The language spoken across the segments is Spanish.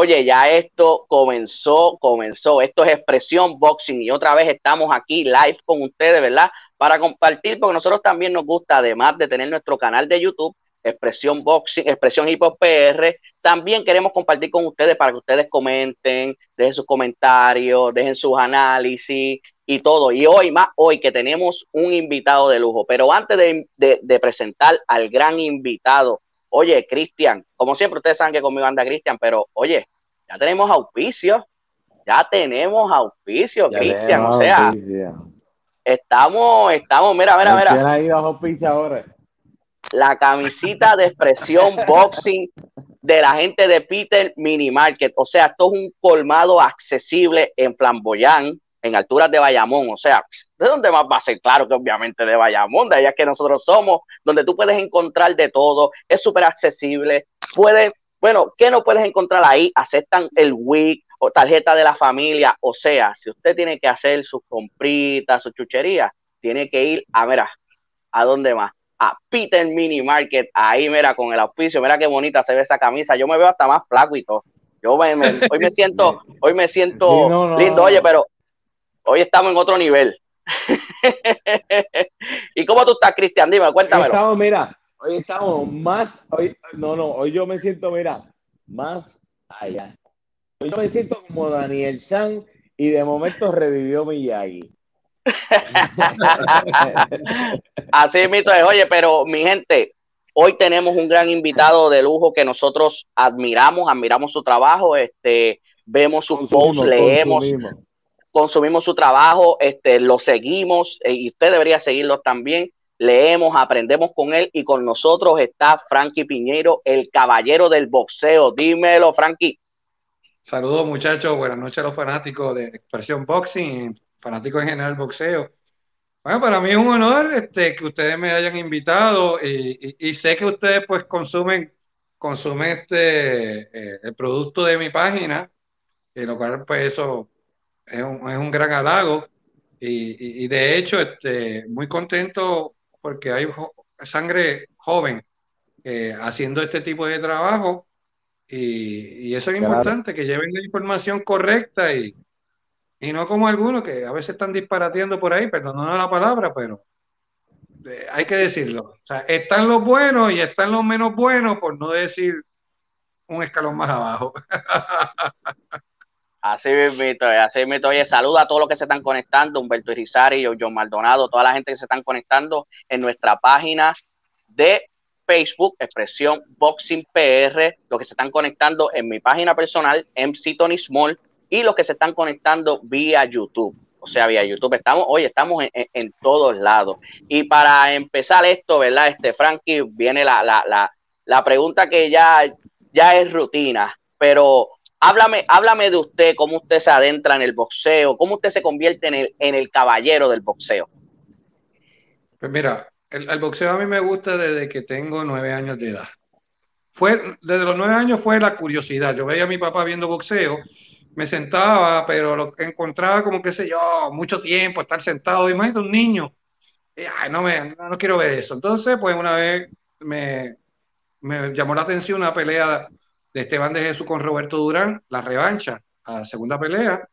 Oye, ya esto comenzó, comenzó. Esto es Expresión Boxing y otra vez estamos aquí live con ustedes, ¿verdad? Para compartir, porque nosotros también nos gusta, además de tener nuestro canal de YouTube, Expresión Boxing, Expresión Hip PR, también queremos compartir con ustedes para que ustedes comenten, dejen sus comentarios, dejen sus análisis y todo. Y hoy más, hoy que tenemos un invitado de lujo. Pero antes de presentar al gran invitado, Oye, Cristian, como siempre ustedes saben que conmigo anda Cristian, pero oye, ya tenemos auspicio, ya tenemos auspicio, Cristian, o sea, estamos, estamos, mira, mira, mira. La camisita de expresión boxing de la gente de Peter Mini Market, o sea, esto es un colmado accesible en Flamboyán, en alturas de Bayamón, o sea, ¿de dónde más va a ser? Claro que obviamente de Bayamón, de allá que nosotros somos, donde tú puedes encontrar de todo, es súper accesible, puedes, bueno, ¿qué no puedes encontrar ahí? Aceptan el WIC o tarjeta de la familia, o sea, si usted tiene que hacer sus compritas, su chuchería, tiene que ir a, mira, ¿a dónde más? A Peter Mini Market, ahí mira, con el auspicio, mira qué bonita se ve esa camisa, yo me veo hasta más flaco y todo. Yo hoy me siento, hoy me siento lindo, oye, pero hoy estamos en otro nivel. ¿Y cómo tú estás, Cristian? Dime, cuéntamelo. Hoy estamos, mira, hoy estamos más, hoy, no, no, hoy yo me siento, mira, más allá. Hoy yo me siento como Daniel San y de momento revivió Miyagi. Así mito es, oye, pero mi gente, hoy tenemos un gran invitado de lujo que nosotros admiramos, admiramos su trabajo, este, vemos sus posts, leemos, consumimos su trabajo, este, lo seguimos eh, y usted debería seguirlo también. Leemos, aprendemos con él y con nosotros está Frankie Piñero, el caballero del boxeo. Dímelo, Frankie. Saludos muchachos, buenas noches a los fanáticos de Expresión Boxing, fanáticos en general boxeo. Bueno, para mí es un honor este, que ustedes me hayan invitado y, sé que ustedes pues consumen, consumen este, eh, el producto de mi página, lo cual pues eso es un, es un gran halago y, y, de hecho este, muy contento porque hay sangre joven eh, haciendo este tipo de trabajo y, y eso es importante, que lleven la información correcta y, y no como algunos que a veces están disparateando por ahí, perdón, no la palabra, pero eh, hay que decirlo. O sea, están los buenos y están los menos buenos, por no decir un escalón más abajo. Así mismo, así mismo. Oye, saluda a todos los que se están conectando, Humberto Irizarry, John Maldonado, toda la gente que se están conectando en nuestra página de Facebook, Expresión Boxing PR, los que se están conectando en mi página personal, MC Tony Small, y los que se están conectando vía YouTube. O sea, vía YouTube. Estamos, oye, estamos en, todos lados. Y para empezar esto, ¿verdad? Este, Frankie, viene la, la, la, la pregunta que ya, ya es rutina, pero Háblame, háblame de usted, cómo usted se adentra en el boxeo, cómo usted se convierte en el, caballero del boxeo. Pues mira, el, boxeo a mí me gusta desde que tengo nueve años de edad. Fue, desde los nueve años fue la curiosidad. Yo veía a mi papá viendo boxeo, me sentaba, pero lo encontraba como, qué sé yo, mucho tiempo, estar sentado. Imagínate un niño. ay, no, me, no, quiero ver eso. Entonces, pues una vez me, me llamó la atención una pelea de Esteban de Jesús con Roberto Durán, la revancha a la segunda pelea,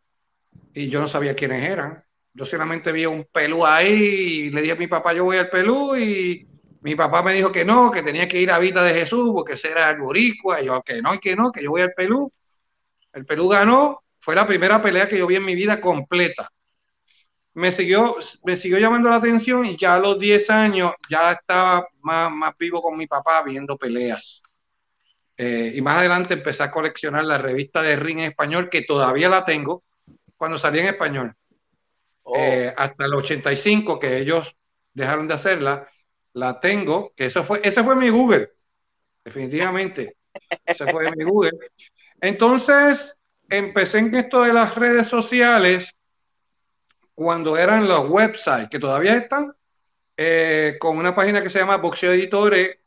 y yo no sabía quiénes eran. Yo solamente vi un pelú ahí le dije a mi papá, yo voy al pelú, y mi papá me dijo que no, que tenía que ir a Vita de Jesús porque era el boricua, y yo que no, que no, que yo voy al pelú. El pelú ganó, fue la primera pelea que yo vi en mi vida completa. Me siguió, me siguió llamando la atención y ya a los 10 años ya estaba más vivo con mi papá viendo peleas eh, y más adelante empecé a coleccionar la revista de Ring en español, que todavía la tengo, cuando salí en español. Oh. Eh, hasta el 85, que ellos dejaron de hacerla, la tengo, que eso fue, ese fue mi Google, definitivamente. Ese fue mi Google. Entonces, empecé en esto de las redes sociales cuando eran los websites, que todavía están, eh, con una página que se llama Boxeo Editores,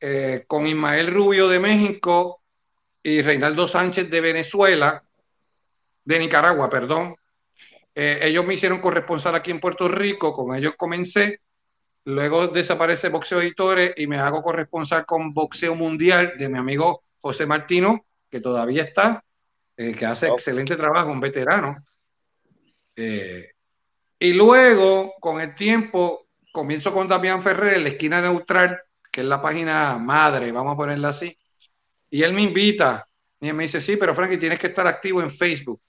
eh, con Ismael Rubio de México y Reinaldo Sánchez de Venezuela, de Nicaragua, perdón. Eh, ellos me hicieron corresponsal aquí en Puerto Rico, con ellos comencé. Luego desaparece Boxeo Editores y me hago corresponsal con Boxeo Mundial de mi amigo José Martino, que todavía está, eh, que hace excelente trabajo, un veterano. Eh, y luego, con el tiempo, comienzo con Damián Ferrer en la esquina neutral, que es la página madre, vamos a ponerla así. Y él me invita y él me dice, sí, pero Frankie, tienes que estar activo en Facebook.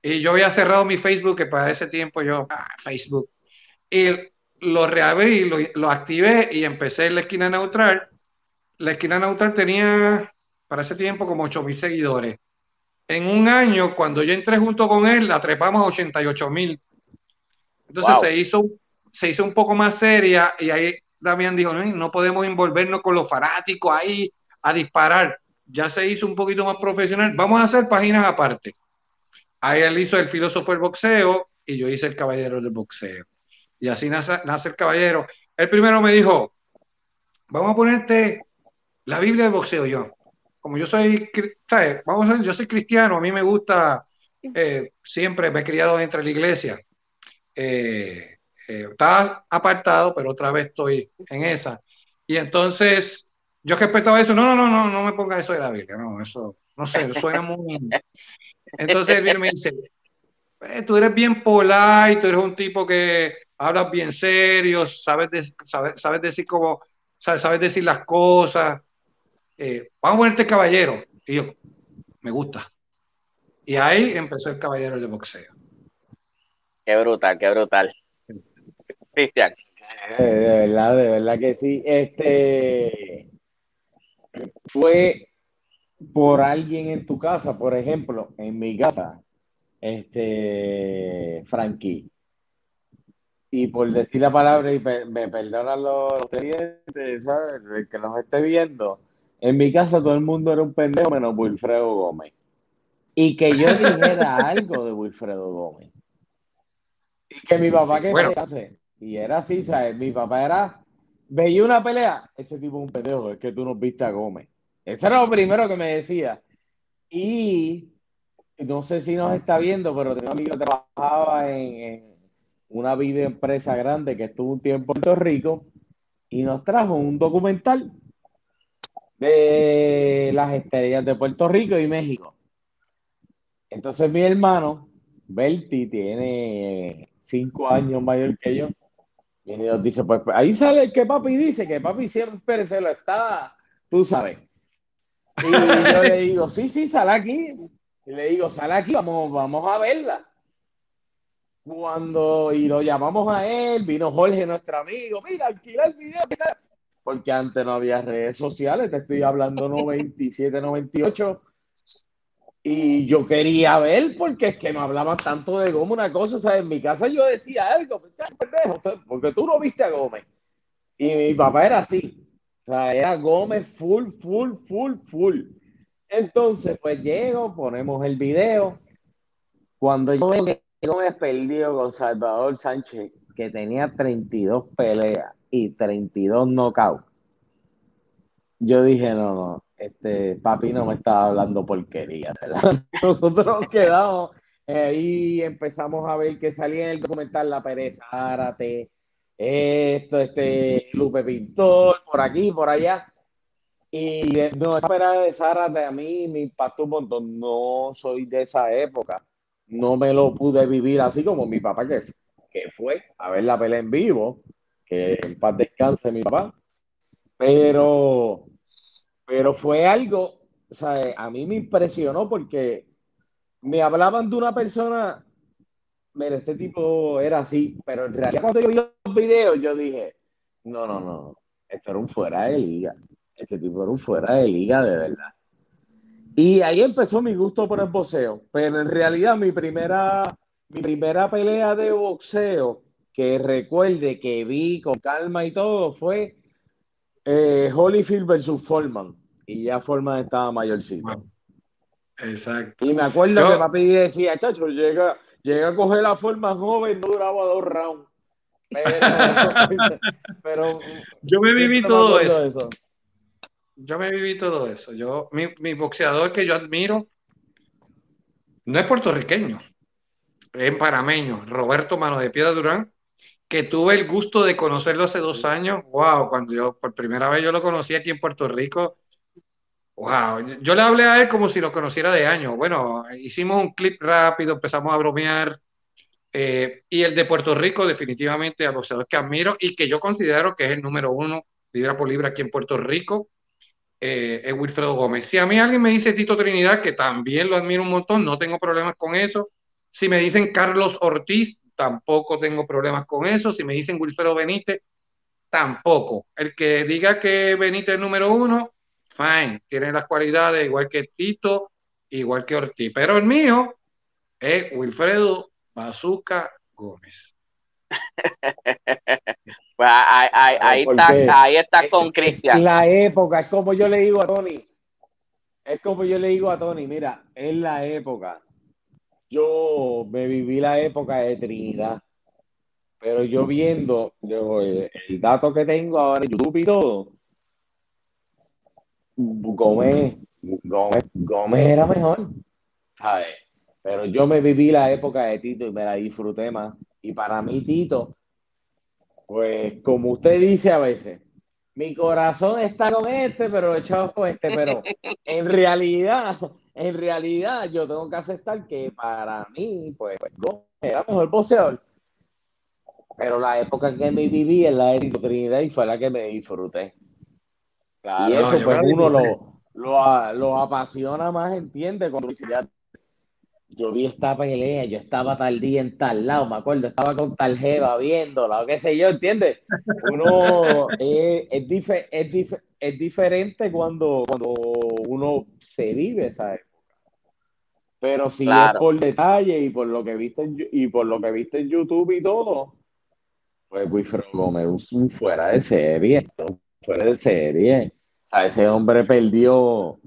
Y yo había cerrado mi Facebook, que para ese tiempo yo, ah, Facebook. Y lo reabrí, lo, lo activé y empecé en la esquina neutral. La esquina neutral tenía para ese tiempo como 8 mil seguidores. En un año, cuando yo entré junto con él, la trepamos a 88 mil. Entonces se, hizo, se hizo un poco más seria y ahí Damián dijo, no, no podemos envolvernos con los fanáticos ahí a disparar. Ya se hizo un poquito más profesional. Vamos a hacer páginas aparte. Ahí él hizo el filósofo del boxeo y yo hice el caballero del boxeo. Y así nace, nace el caballero. El primero me dijo, vamos a ponerte la Biblia del boxeo yo. Como yo soy, Vamos a yo soy cristiano, a mí me gusta, eh, siempre me he criado entre la iglesia. Eh, eh, estaba apartado, pero otra vez estoy en esa. Y entonces, yo respetaba eso, no, no, no, no, no me ponga eso de la Biblia, no, eso, no sé, suena muy... Entonces él me dice, tú eres bien polite, tú eres un tipo que hablas bien serio, sabes, sabes, sabes decir sabes, sabes decir las cosas, eh, vamos a ponerte caballero. Y yo, me gusta. Y ahí empezó el caballero de boxeo. Qué brutal, qué brutal. Cristian. De verdad, de verdad que sí. Este fue por alguien en tu casa, por ejemplo, en mi casa, este Frankie. Y por decir la palabra, y me perdonan los, clientes, ¿sabes? El que nos esté viendo, en mi casa todo el mundo era un pendejo menos Wilfredo Gómez. Y que yo dijera algo de Wilfredo Gómez. Y que mi papá que bueno. hace. Y era así, ¿sabes? Mi papá era, veía una pelea, ese tipo es un pendejo, es que tú no viste a Gómez. Eso era lo primero que me decía. Y no sé si nos está viendo, pero tenía un amigo que trabajaba en, en una videoempresa grande que estuvo un tiempo en Puerto Rico y nos trajo un documental de las estrellas de Puerto Rico y México. Entonces mi hermano, Berti, tiene cinco años mayor que yo, y nos dice, pues, pues ahí sale el que papi dice, que papi siempre se lo está, tú sabes. Y yo le digo, sí, sí, sale aquí. Y le digo, sale aquí, vamos, vamos a verla. Cuando, y lo llamamos a él, vino Jorge, nuestro amigo, mira, alquila el video, porque antes no había redes sociales, te estoy hablando 97, 98, y yo quería ver porque es que no hablaban tanto de Gómez, una cosa, sea, en mi casa yo decía algo, porque tú no viste a Gómez, y mi papá era así, o sea, era Gómez full, full, full, full. Entonces, pues llego, ponemos el video, cuando yo veo que Gómez perdió con Salvador Sánchez, que tenía 32 peleas, y 32 knockouts. Yo dije, no, no, este papi no me estaba hablando porquería. Nosotros nos quedamos ahí empezamos a ver que salía en el documental La Pereza Árate, esto, este Lupe Pintor, por aquí, por allá. Y no, esa pelea de Zárate a mí me impactó un montón. No soy de esa época. No me lo pude vivir así como mi papá que, que fue a ver la pelea en vivo que en paz descanse mi papá, pero, pero fue algo, o sea, a mí me impresionó porque me hablaban de una persona, mira, este tipo era así, pero en realidad cuando yo vi los videos yo dije, no, no, no, esto era un fuera de liga, este tipo era un fuera de liga de verdad. Y ahí empezó mi gusto por el boxeo, pero en realidad mi primera, mi primera pelea de boxeo que recuerde que vi con calma y todo fue eh, Holyfield versus Foreman. Y ya Foreman estaba mayorcito. Exacto. Y me acuerdo que papi decía, chacho, llega, llega a coger la forma joven, no duraba dos rounds. Pero, yo me viví todo eso. Yo me viví todo eso. Yo, mi, mi boxeador que yo admiro no es puertorriqueño, es parameño, Roberto Mano de Piedra Durán, que tuve el gusto de conocerlo hace dos años. Wow, cuando yo por primera vez yo lo conocí aquí en Puerto Rico. Wow, yo le hablé a él como si lo conociera de años. Bueno, hicimos un clip rápido, empezamos a bromear. Eh, y el de Puerto Rico, definitivamente, a boxeador que admiro y que yo considero que es el número uno libra por libra aquí en Puerto Rico, eh, es Wilfredo Gómez. Si a mí alguien me dice Tito Trinidad, que también lo admiro un montón, no tengo problemas con eso. Si me dicen Carlos Ortiz, tampoco tengo problemas con eso. Si me dicen Wilfredo Benítez, tampoco. El que diga que Benítez es número uno, fine, tiene las cualidades igual que Tito, igual que Ortiz. Pero el mío es Wilfredo Bazooka Gómez. pues ahí, ahí, está, ahí está con Cristian. La época, es como yo le digo a Tony. Es como yo le digo a Tony, mira, es la época. Yo me viví la época de Trinidad, pero yo viendo yo, el, dato que tengo ahora en YouTube y todo, Gómez, Gómez, Gómez era mejor, ¿sabes? Pero yo me viví la época de Tito y me la disfruté más. Y para mí, Tito, pues como usted dice a veces, mi corazón está con este, pero echado con este, pero en realidad, en realidad yo tengo que aceptar que para mí, pues, Gómez era mejor boxeador. Pero la época que me viví en la de Trinidad y fue la que me disfruté. Y eso, pues uno lo, lo, lo, apasiona más, entiende, cuando yo vi esta pelea, yo estaba tal día en tal lado, me acuerdo, estaba con tal jeva viéndola, o qué sé yo, ¿entiendes? Uno es, es, es, diferente cuando, cuando uno se vive esa época. Pero si es por detalle y por lo que viste en, y por lo que viste en YouTube y todo, pues Wilfredo Gómez, un fuera de serie, fuera de serie. O sea, ese hombre perdió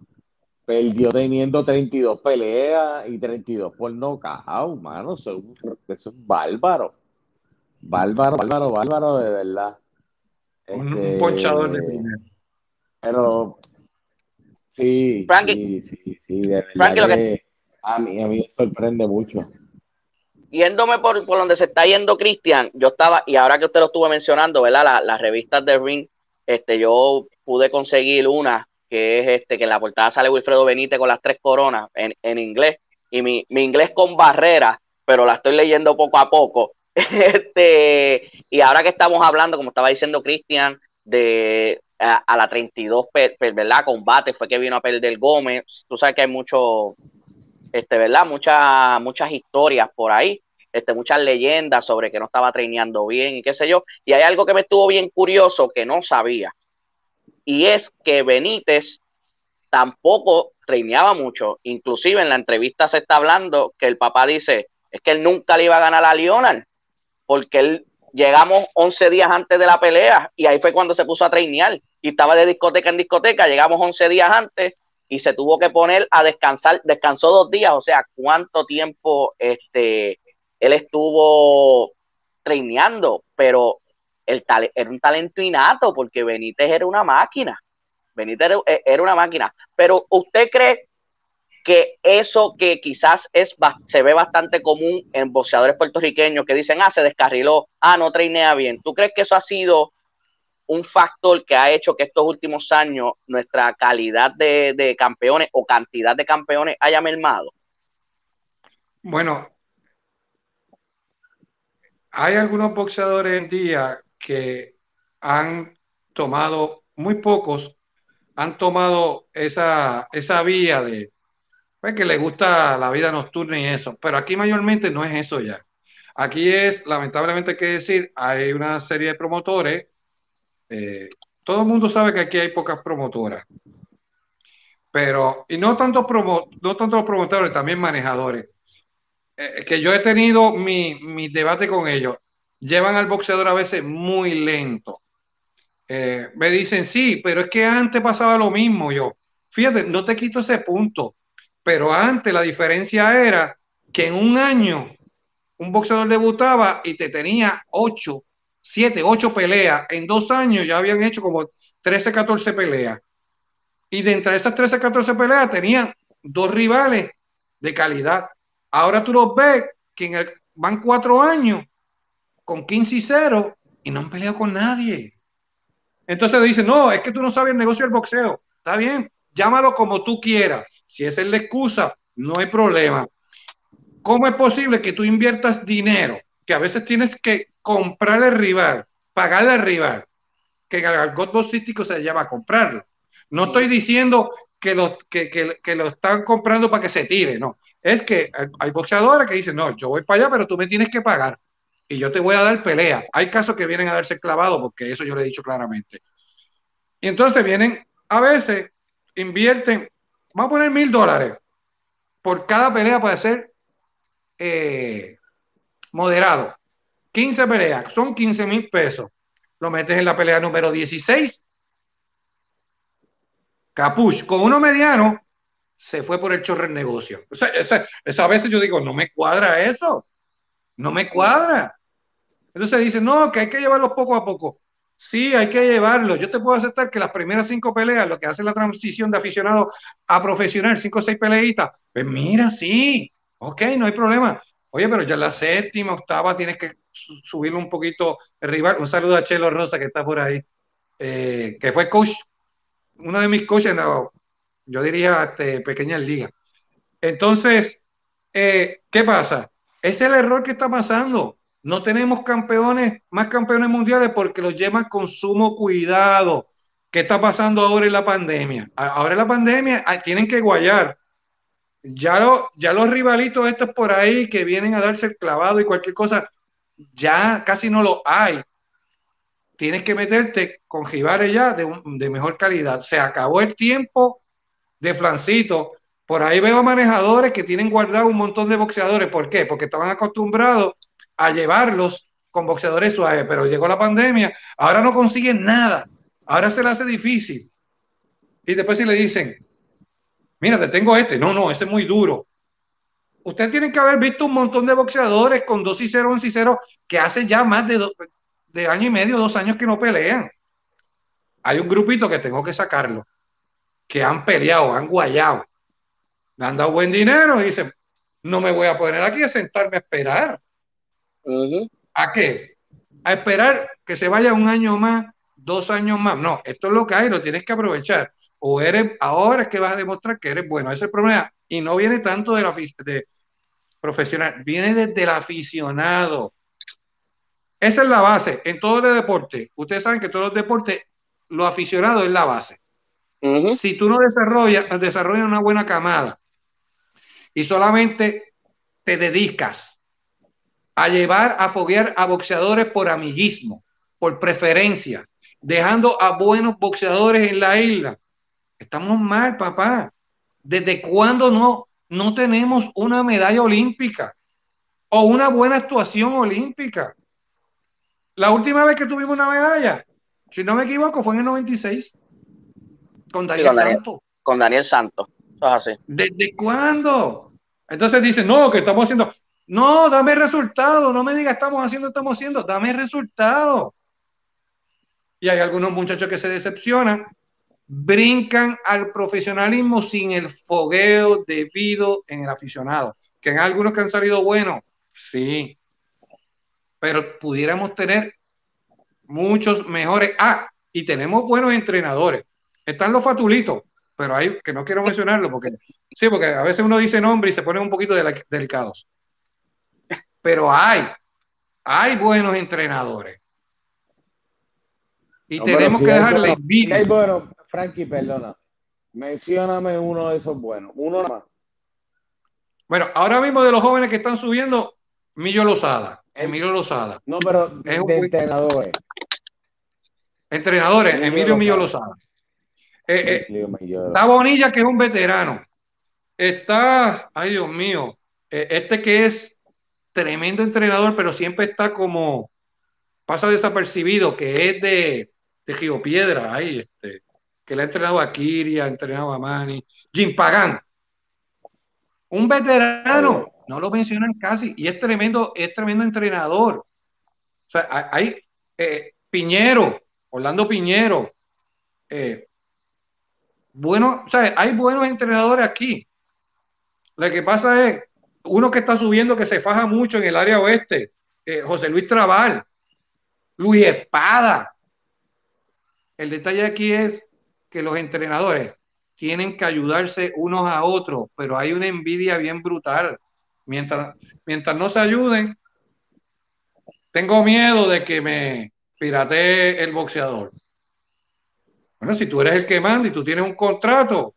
Perdió teniendo 32 peleas y 32 por nocaut, mano. Eso, eso es bárbaro. Bárbaro, bárbaro, bárbaro, de verdad. un, este, ponchador de primera. Pero sí, sí, sí, sí, de verdad a, mí, a mí me sorprende mucho. Yéndome por, por donde se está yendo Cristian, yo estaba, y ahora que usted lo estuvo mencionando, ¿verdad? las revistas de Ring, este, yo pude conseguir una que es este, que en la portada sale Wilfredo Benítez con las tres coronas en, en inglés, y mi, mi, inglés con barreras, pero la estoy leyendo poco a poco. este, y ahora que estamos hablando, como estaba diciendo Cristian, de a, la 32, ¿verdad? Combate fue que vino a perder Gómez. Tú sabes que hay mucho, este, ¿verdad? Muchas, muchas historias por ahí, este, muchas leyendas sobre que no estaba traineando bien y qué sé yo. Y hay algo que me estuvo bien curioso que no sabía y es que Benítez tampoco traineaba mucho. Inclusive en la entrevista se está hablando que el papá dice, es que él nunca le iba a ganar a Leonard, porque él llegamos 11 días antes de la pelea y ahí fue cuando se puso a trainear y estaba de discoteca en discoteca, llegamos 11 días antes y se tuvo que poner a descansar, descansó dos días, o sea, cuánto tiempo este, él estuvo traineando, pero el era un talento innato porque Benítez era una máquina. Benítez eh, era, una máquina. Pero usted cree que eso que quizás es se ve bastante común en boxeadores puertorriqueños que dicen, ah, se descarriló, ah, no trainea bien. ¿Tú crees que eso ha sido un factor que ha hecho que estos últimos años nuestra calidad de, de campeones o cantidad de campeones haya mermado? Bueno, hay algunos boxeadores en día que han tomado, muy pocos, han tomado esa, esa vía de pues, que les gusta la vida nocturna y eso, pero aquí mayormente no es eso ya. Aquí es, lamentablemente hay que decir, hay una serie de promotores, eh, todo el mundo sabe que aquí hay pocas promotoras, pero, y no tanto, promo, no tanto los promotores, también manejadores, eh, que yo he tenido mi, mi debate con ellos llevan al boxeador a veces muy lento. Eh, me dicen, sí, pero es que antes pasaba lo mismo yo. Fíjate, no te quito ese punto, pero antes la diferencia era que en un año un boxeador debutaba y te tenía 8, 7, 8 peleas. En dos años ya habían hecho como 13, 14 peleas. Y de entre esas 13, 14 peleas tenían dos rivales de calidad. Ahora tú los ves que en van cuatro años con 15 y 0 y no han peleado con nadie. Entonces dice no, es que tú no sabes el negocio del boxeo. Está bien, llámalo como tú quieras. Si esa es la excusa, no hay problema. ¿Cómo es posible que tú inviertas dinero? Que a veces tienes que comprar el rival, pagarle al rival, que el argot boxístico se llama comprarlo. No estoy diciendo que lo, que, lo están comprando para que se tire, no. Es que hay boxeadores que dicen, no, yo voy para allá, pero tú me tienes que pagar y yo te voy a dar pelea. Hay casos que vienen a darse clavado, porque eso yo le he dicho claramente. Y entonces vienen, a veces, invierten, vamos a poner mil dólares por cada pelea para ser eh, moderado. 15 peleas, son 15 mil pesos. Lo metes en la pelea número 16. Capuch, con uno mediano, se fue por el chorro el negocio. O sea, esa, a veces yo digo, no me cuadra eso. No me cuadra. Entonces dice, no, que hay que llevarlo poco a poco. Sí, hay que llevarlo. Yo te puedo aceptar que las primeras cinco peleas, lo que hace la transición de aficionado a profesional, cinco o seis peleitas, pues mira, sí, ok, no hay problema. Oye, pero ya la séptima, octava, tienes que subirlo un poquito el rival. Un saludo a Chelo Rosa que está por ahí, eh, que fue coach, uno de mis coaches, yo diría este, pequeñas ligas. Entonces, eh, ¿qué pasa? Es el error que está pasando. No tenemos campeones, más campeones mundiales porque los llevan con sumo cuidado. ¿Qué está pasando ahora en la pandemia? Ahora en la pandemia ah, tienen que guayar. Ya, ya los rivalitos estos por ahí que vienen a darse el clavado y cualquier cosa, ya casi no lo hay. Tienes que meterte con jibares ya de, mejor calidad. Se acabó el tiempo de flancito. Por ahí veo manejadores que tienen guardado un montón de boxeadores. ¿Por qué? Porque estaban acostumbrados a llevarlos con boxeadores suaves, pero llegó la pandemia, ahora no consiguen nada, ahora se le hace difícil. Y después si le dicen, mira, te tengo este, no, no, ese es muy duro. Usted tiene que haber visto un montón de boxeadores con 2 y 0, 11 y 0, que hace ya más de, de año y medio, dos años que no pelean. Hay un grupito que tengo que sacarlo, que han peleado, han guayado, me han dado buen dinero y dicen, no me voy a poner aquí a sentarme a esperar. ¿A qué? A esperar que se vaya un año más, dos años más. No, esto es lo que hay, lo tienes que aprovechar. O eres, ahora es que vas a demostrar que eres bueno. Ese es el problema. Y no viene tanto de la de profesional, viene desde el aficionado. Esa es la base. En todo el deporte, ustedes saben que todos los deportes, lo aficionado es la base. Si tú no desarrollas, desarrollas una buena camada y solamente te dedicas a llevar a foguear a boxeadores por amiguismo, por preferencia, dejando a buenos boxeadores en la isla. Estamos mal, papá. ¿Desde cuándo no, no tenemos una medalla olímpica o una buena actuación olímpica? La última vez que tuvimos una medalla, si no me equivoco, fue en el 96 con Daniel, Santos. Con Daniel Santos. ¿Desde cuándo? Entonces dicen, no, que estamos haciendo. No, dame resultado, no me digas estamos haciendo, estamos haciendo, dame resultado. Y hay algunos muchachos que se decepcionan, brincan al profesionalismo sin el fogueo debido en el aficionado. Que en algunos que han salido buenos, sí, pero pudiéramos tener muchos mejores. Ah, y tenemos buenos entrenadores. Están los fatulitos, pero hay que no quiero mencionarlo porque sí, porque a veces uno dice nombre y se pone un poquito delicados pero hay, hay buenos entrenadores. Y tenemos que dejarle envidia. Hay bueno, Frankie, perdona. Mencióname uno de esos buenos. Uno más. Bueno, ahora mismo de los jóvenes que están subiendo, Millo Lozada. Emilio Lozada. No, pero de entrenadores. Entrenadores, Emilio, Millo Lozada. Eh, eh, está Bonilla, que es un veterano. Está, ay Dios mío, eh, este que es tremendo entrenador, pero siempre está como, pasa desapercibido, que es de, de Gio Piedra, ahí, este, que le ha entrenado a Kiria, ha entrenado a Manny, Jim Pagan, un veterano, no lo mencionan casi, y es tremendo, es tremendo entrenador. O sea, hay eh, Piñero, Orlando Piñero, eh, bueno, o sea, hay buenos entrenadores aquí. Lo que pasa es uno que está subiendo que se faja mucho en el área oeste, eh, José Luis Trabal, Luis Espada. El detalle aquí es que los entrenadores tienen que ayudarse unos a otros, pero hay una envidia bien brutal. Mientras, mientras no se ayuden, tengo miedo de que me piratee el boxeador. Bueno, si tú eres el que manda y tú tienes un contrato,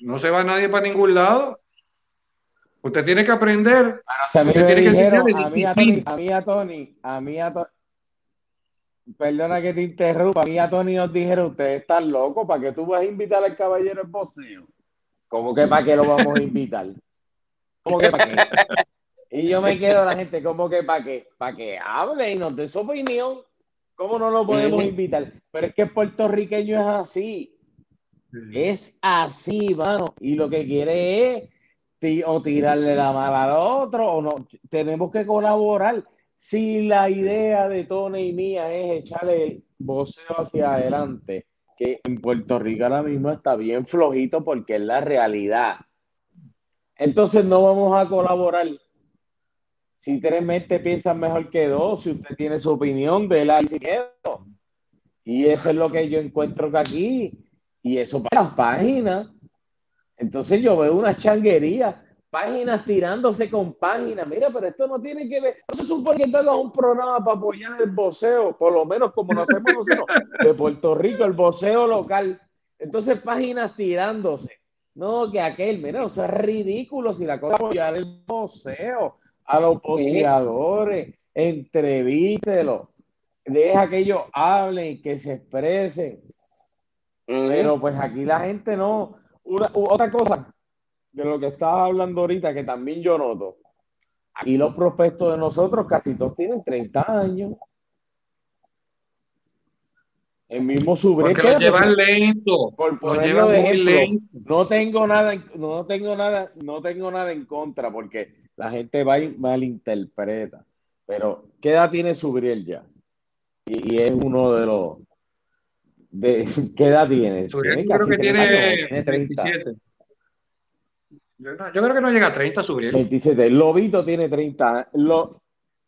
no se va nadie para ningún lado. Usted tiene que aprender. a mí dijeron, a mí a Tony, a mí a Tony, a mí a Tony, perdona que te interrumpa, a mí a Tony nos dijeron, ustedes están locos, ¿para qué tú vas a invitar al caballero en boxeo? ¿Cómo que para qué lo vamos a invitar? ¿Cómo que para qué? Y yo me quedo la gente, ¿cómo que para qué? Para que hable y nos dé su opinión. ¿Cómo no lo podemos invitar? Pero es que el puertorriqueño es así. Es así, mano. Y lo que quiere es o tirarle la mala al otro o no. Tenemos que colaborar. Si la idea de Tony y mía es echarle el voceo hacia adelante, que en Puerto Rico ahora mismo está bien flojito porque es la realidad. Entonces no vamos a colaborar. Si tres mentes piensan mejor que dos, si usted tiene su opinión, de la Y eso es lo que yo encuentro que aquí, y eso para las páginas. Entonces yo veo una changuería, páginas tirándose con páginas. Mira, pero esto no tiene que ver. No se supone que tengas un programa para apoyar el voceo, por lo menos como lo hacemos nosotros, de Puerto Rico, el voceo local. Entonces, páginas tirándose. No, que aquel, mira, o sea, es ridículo si la cosa es apoyar el voceo a los poseadores, entrevístelo, deja que ellos hablen, que se expresen. Pero pues aquí la gente no. Una, otra cosa de lo que estaba hablando ahorita, que también yo noto, aquí los prospectos de nosotros casi todos tienen 30 años. El mismo Subre. Porque lo llevan lento. Por ponerlo de ejemplo, no tengo nada, no tengo nada, no tengo nada en contra, porque la gente va y malinterpreta. Pero, ¿qué edad tiene Subriel ya? Y, es uno de los. De, ¿Qué edad tiene? Subriel creo que tiene, tiene 30. Yo, no, yo, creo que no llega a 30 Subriel. 27. Lobito tiene 30 Lo,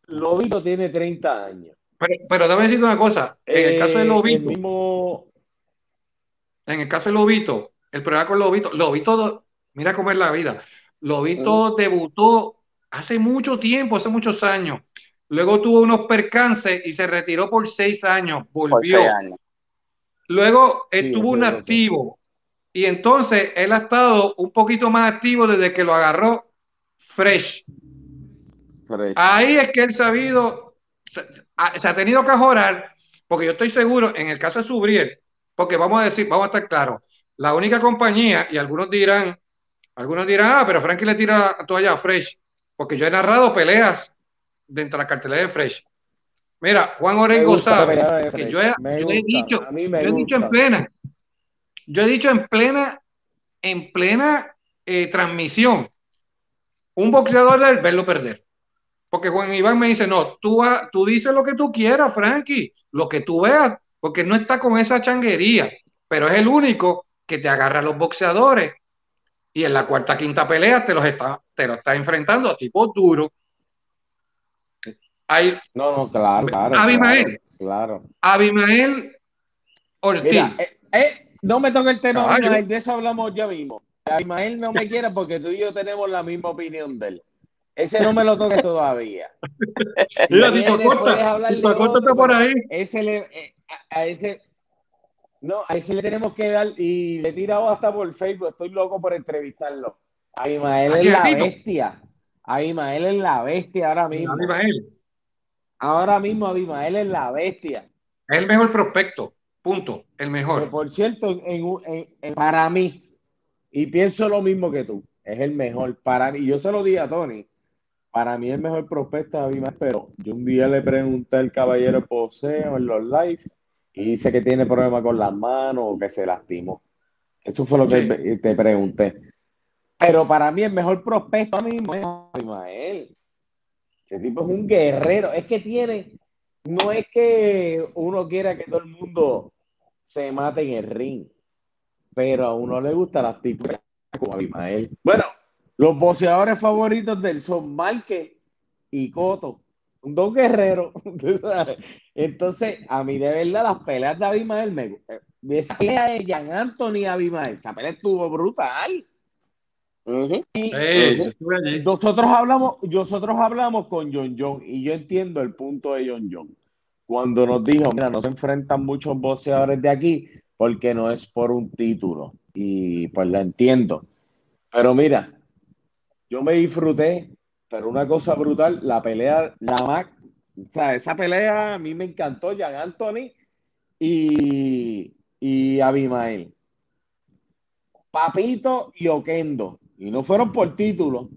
Lobito tiene 30 años. Pero, pero déjame decirte una cosa. En el caso de eh, Lobito. mismo... En el caso de Lobito, el problema con Lobito, Lobito, mira cómo es la vida. Lobito mm. debutó hace mucho tiempo, hace muchos años. Luego tuvo unos percances y se retiró por seis años, volvió. Luego estuvo un activo y entonces él ha estado un poquito más activo desde que lo agarró Fresh. Ahí es que él sabido, se ha tenido que jorar, porque yo estoy seguro, en el caso de Subriel, porque vamos a decir, vamos a estar claros, la única compañía, y algunos dirán, algunos dirán, ah, pero Frankie le tira toalla a Fresh porque yo he narrado peleas dentro de la cartelera de Fresh. Mira, Juan Orengo sabe que yo he, dicho, yo he dicho en plena, yo he dicho en plena, en plena eh, transmisión, un boxeador del verlo perder. Porque Juan Iván me dice, no, tú, tú dices lo que tú quieras, Frankie, lo que tú veas, porque no está con esa changuería, pero es el único que te agarra a los boxeadores y en la cuarta quinta pelea te los está, te lo está enfrentando a tipo duro. Hay, no, no, claro, claro. Abimael. Claro. Abimael Ortiz. Eh, eh, no me toca el tema, de eso hablamos ya mismo. Abimael no me quiere porque tú y yo tenemos la misma opinión de él. Ese no me lo toque todavía. Mira, Tito Costa, Tito Costa está por ahí. Ese le, eh, a ese, no, a ese le tenemos que dar, y le he tirado hasta por Facebook, estoy loco por entrevistarlo. Abimael es la bestia. Abimael es la bestia ahora mismo. Ahora mismo Abimael es la bestia. Es el mejor prospecto, punto, el mejor. por cierto, para mí, y pienso lo mismo que tú, es el mejor para mí. Yo se lo di a Tony, para mí el mejor prospecto es Abimael, pero yo un día le pregunté al caballero poseo en los live y dice que tiene problemas con las manos o que se lastimó. Eso fue lo que te pregunté. Pero para mí el mejor prospecto a mismo es Ismael. Ese tipo es un guerrero. Es que tiene, no es que uno quiera que todo el mundo se mate en el ring, pero a uno le gusta las tipas como Abimael. Bueno, los boxeadores favoritos del son Márquez y Coto dos guerreros. Entonces, a mí de verdad las peleas de Abimael me, esa pelea de Jan Anthony Abimael, esa pelea estuvo brutal. y nosotros hablamos, nosotros hablamos con John John y yo entiendo el punto de John John. Cuando nos dijo, mira, no se enfrentan muchos boxeadores de aquí porque no es por un título. Y pues lo entiendo. Pero mira, yo me disfruté, pero una cosa brutal, la pelea, la Mac, o sea, esa pelea a mí me encantó, Jan Anthony y, y Abimael. Papito y Oquendo. Y no fueron por título.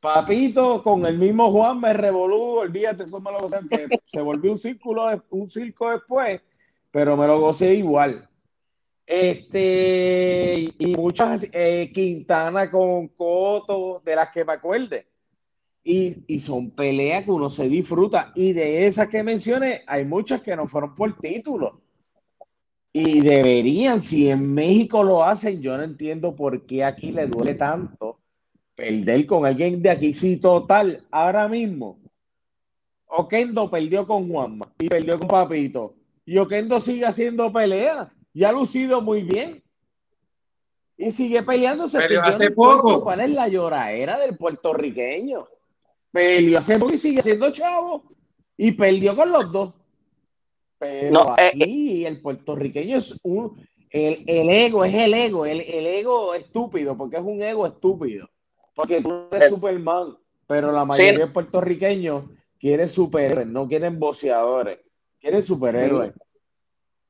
Papito con el mismo Juan me revolú, olvídate, eso me lo gocé, se volvió un círculo, un circo después, pero me lo gocé igual. Este, y muchas, eh, Quintana con Coto, de las que me acuerde. Y, y, son peleas que uno se disfruta. Y de esas que mencioné, hay muchas que no fueron por título. Y deberían, si en México lo hacen, yo no entiendo por qué aquí le duele tanto perder con alguien de aquí. Sí, total, ahora mismo, Oquendo perdió con Juanma y perdió con Papito. Y Oquendo sigue haciendo pelea y ha lucido muy bien. Y sigue peleándose. Pero hace poco. ¿Cuál es la lloradera del puertorriqueño? Peleó hace poco y sigue siendo chavo. Y perdió con los dos. Pero eh, aquí el puertorriqueño es un. El, ego es el ego, el, ego estúpido, porque es un ego estúpido. Porque tú eres eh, Superman, pero la mayoría de puertorriqueños quieren superhéroes, no quieren boceadores, quieren superhéroes.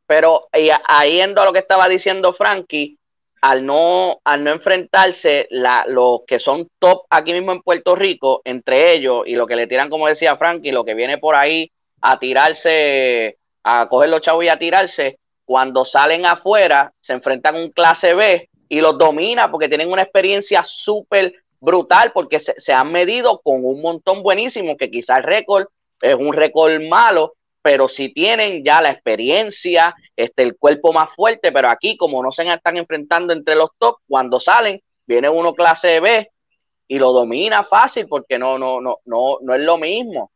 Pero yendo a lo que estaba diciendo Frankie, al no, al no enfrentarse la, los que son top aquí mismo en Puerto Rico, entre ellos, y lo que le tiran, como decía Frankie, lo que viene por ahí a tirarse, a coger los chavos y a tirarse, cuando salen afuera, se enfrentan a un clase B y los domina porque tienen una experiencia súper brutal, porque se, se, han medido con un montón buenísimo, que quizás el récord es un récord malo, pero si tienen ya la experiencia, este, el cuerpo más fuerte, pero aquí como no se están enfrentando entre los top, cuando salen, viene uno clase B y lo domina fácil porque no, no, no, no, no es lo mismo.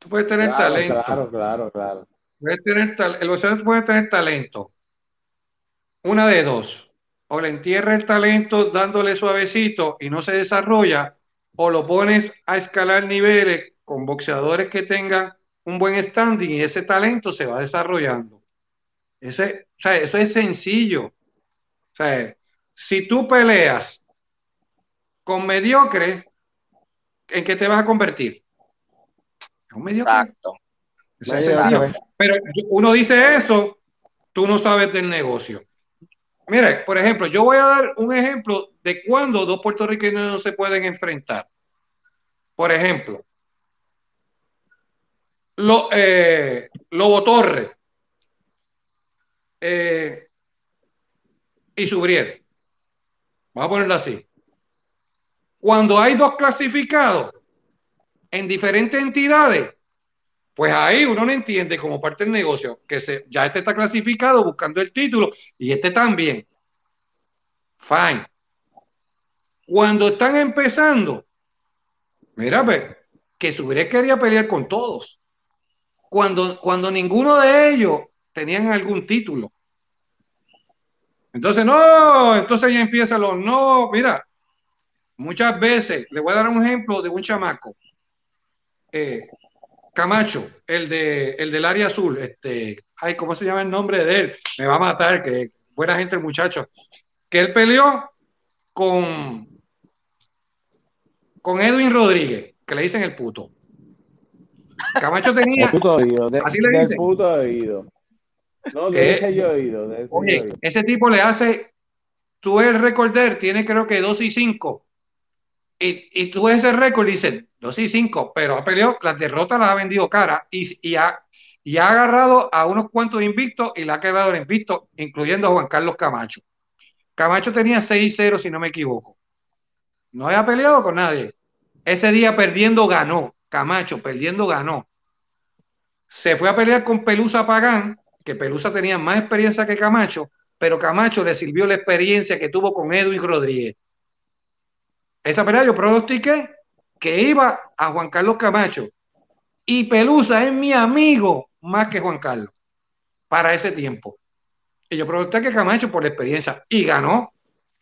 Tú puedes tener talento. Claro, claro, claro. Puedes tener el boxeador puede tener talento. Una de dos. O le entierra el talento dándole suavecito y no se desarrolla, o lo pones a escalar niveles con boxeadores que tengan un buen standing y ese talento se va desarrollando. Ese, o sea, eso es sencillo. O sea, si tú peleas con mediocre, ¿en qué te vas a convertir? un mediocre. Exacto. Pero uno dice eso, tú no sabes del negocio. Mire, por ejemplo, yo voy a dar un ejemplo de cuando dos puertorriqueños no se pueden enfrentar. Por ejemplo, lo, eh, Lobo Torre eh, y Subriel. Vamos a ponerlo así. Cuando hay dos clasificados en diferentes entidades, pues ahí uno no entiende como parte del negocio que se, ya este está clasificado buscando el título y este también. Fine. Cuando están empezando, mira, pues, que Subriel quería pelear con todos cuando, cuando ninguno de ellos tenían algún título. Entonces, no, entonces ya empieza lo, no, mira, muchas veces, le voy a dar un ejemplo de un chamaco, eh, Camacho, el, de, el del área azul, este, ay, ¿cómo se llama el nombre de él? Me va a matar, que buena gente el muchacho, que él peleó con, con Edwin Rodríguez, que le dicen el puto. Camacho tenía. puto oído, así le dice. puto oído. No, de ese yo oído. De ese, oye, ese tipo le hace. Tú el recorder tiene creo que 2 y 5. Y, y tú ese récord dices 2 y 5, pero ha peleado, las derrotas las ha vendido cara y, y, ha, y ha agarrado a unos cuantos invictos y la ha quedado invicto, incluyendo a Juan Carlos Camacho. Camacho tenía 6-0, si no me equivoco. No había peleado con nadie. Ese día perdiendo ganó. Camacho, perdiendo, ganó. Se fue a pelear con Pelusa Pagán, que Pelusa tenía más experiencia que Camacho, pero Camacho le sirvió la experiencia que tuvo con Edwin Rodríguez. Esa pelea yo pronostiqué que iba a Juan Carlos Camacho. Y Pelusa es mi amigo más que Juan Carlos. para ese tiempo. Y yo pregunté que Camacho por la experiencia y ganó,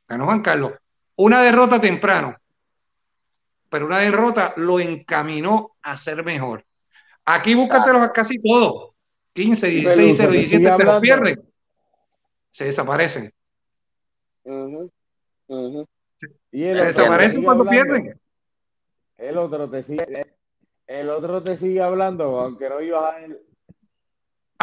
ganó Juan Carlos. Una derrota temprano, pero una derrota lo encaminó a ser mejor. Aquí búscatelos a casi todos. 15, 16, 0, 17, te los pierden. Se desaparecen. Y el Se desaparecen cuando hablando. pierden. El otro te sigue, el otro te sigue hablando, aunque no ibas a él.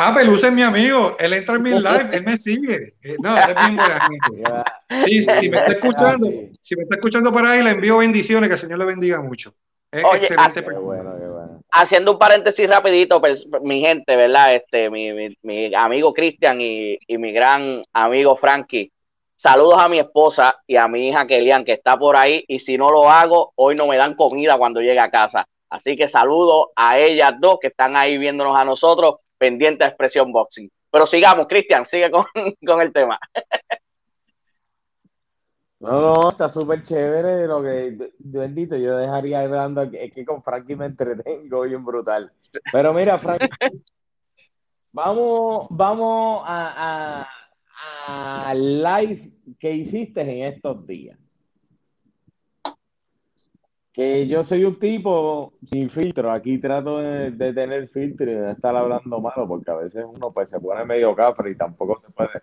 Ah, Pelusa es mi amigo. Él entra en mi live, él me sigue. Eh, No, él es bien buena gente. Sí, si me está escuchando, Ah, sí. si me está escuchando por ahí, le envío bendiciones, que el Señor le bendiga mucho. Es Oye, excelente hace- Qué persona. bueno, qué bueno. haciendo un paréntesis rapidito, pues, mi gente, ¿verdad? Este, mi, mi, mi amigo Cristian y, y mi gran amigo Frankie. Saludos a mi esposa y a mi hija Kelian, que está por ahí, y si no lo hago, hoy no me dan comida cuando llegue a casa. Así que saludos a ellas dos que están ahí viéndonos a nosotros, pendiente de Expresión Boxing. Pero sigamos, Cristian, sigue con, con el tema. No, no, está súper chévere lo que, bendito, yo dejaría hablando, es que con Frankie me entretengo bien brutal. Pero mira, Frank, vamos, vamos a, a, a live que hiciste en estos días. Que yo soy un tipo sin filtro, aquí trato de, tener filtro y de estar hablando malo, porque a veces uno pues se pone medio cafre y tampoco se puede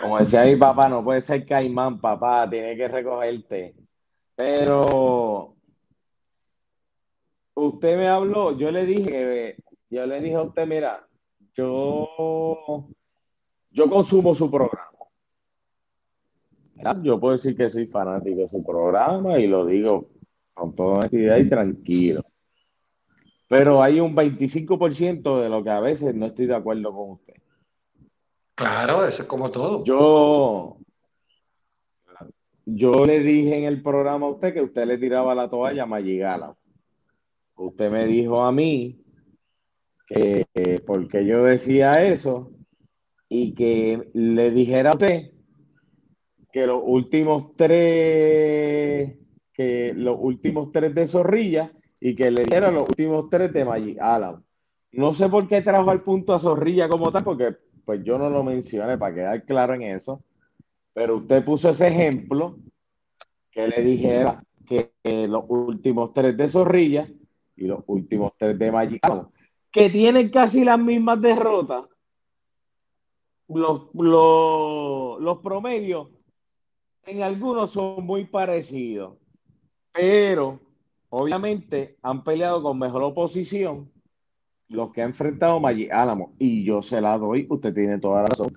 como decía mi papá, no puede ser caimán, papá, tiene que recogerte. Pero usted me habló, yo le dije, yo le dije a usted, mira, yo, yo consumo su programa. Yo puedo decir que soy fanático de su programa y lo digo con toda honestidad y tranquilo. Pero hay un 25% de lo que a veces no estoy de acuerdo con usted. Claro, eso es como todo. Yo, yo le dije en el programa a usted que usted le tiraba la toalla a Mayigala. Usted me dijo a mí que eh, porque yo decía eso y que le dijera a usted que los últimos tres, que los últimos tres de Zorrilla y que le dijera los últimos tres de Magic Alan. No sé por qué trajo al punto a Zorrilla como tal, porque pues yo no lo mencioné para quedar claro en eso, pero usted puso ese ejemplo que le dijera que, que los últimos tres de Zorrilla y los últimos tres de Magic Alan, que tienen casi las mismas derrotas, los, los, los promedios en algunos son muy parecidos, pero obviamente han peleado con mejor oposición los que ha enfrentado Maggi Álamo, y yo se la doy, usted tiene toda la razón.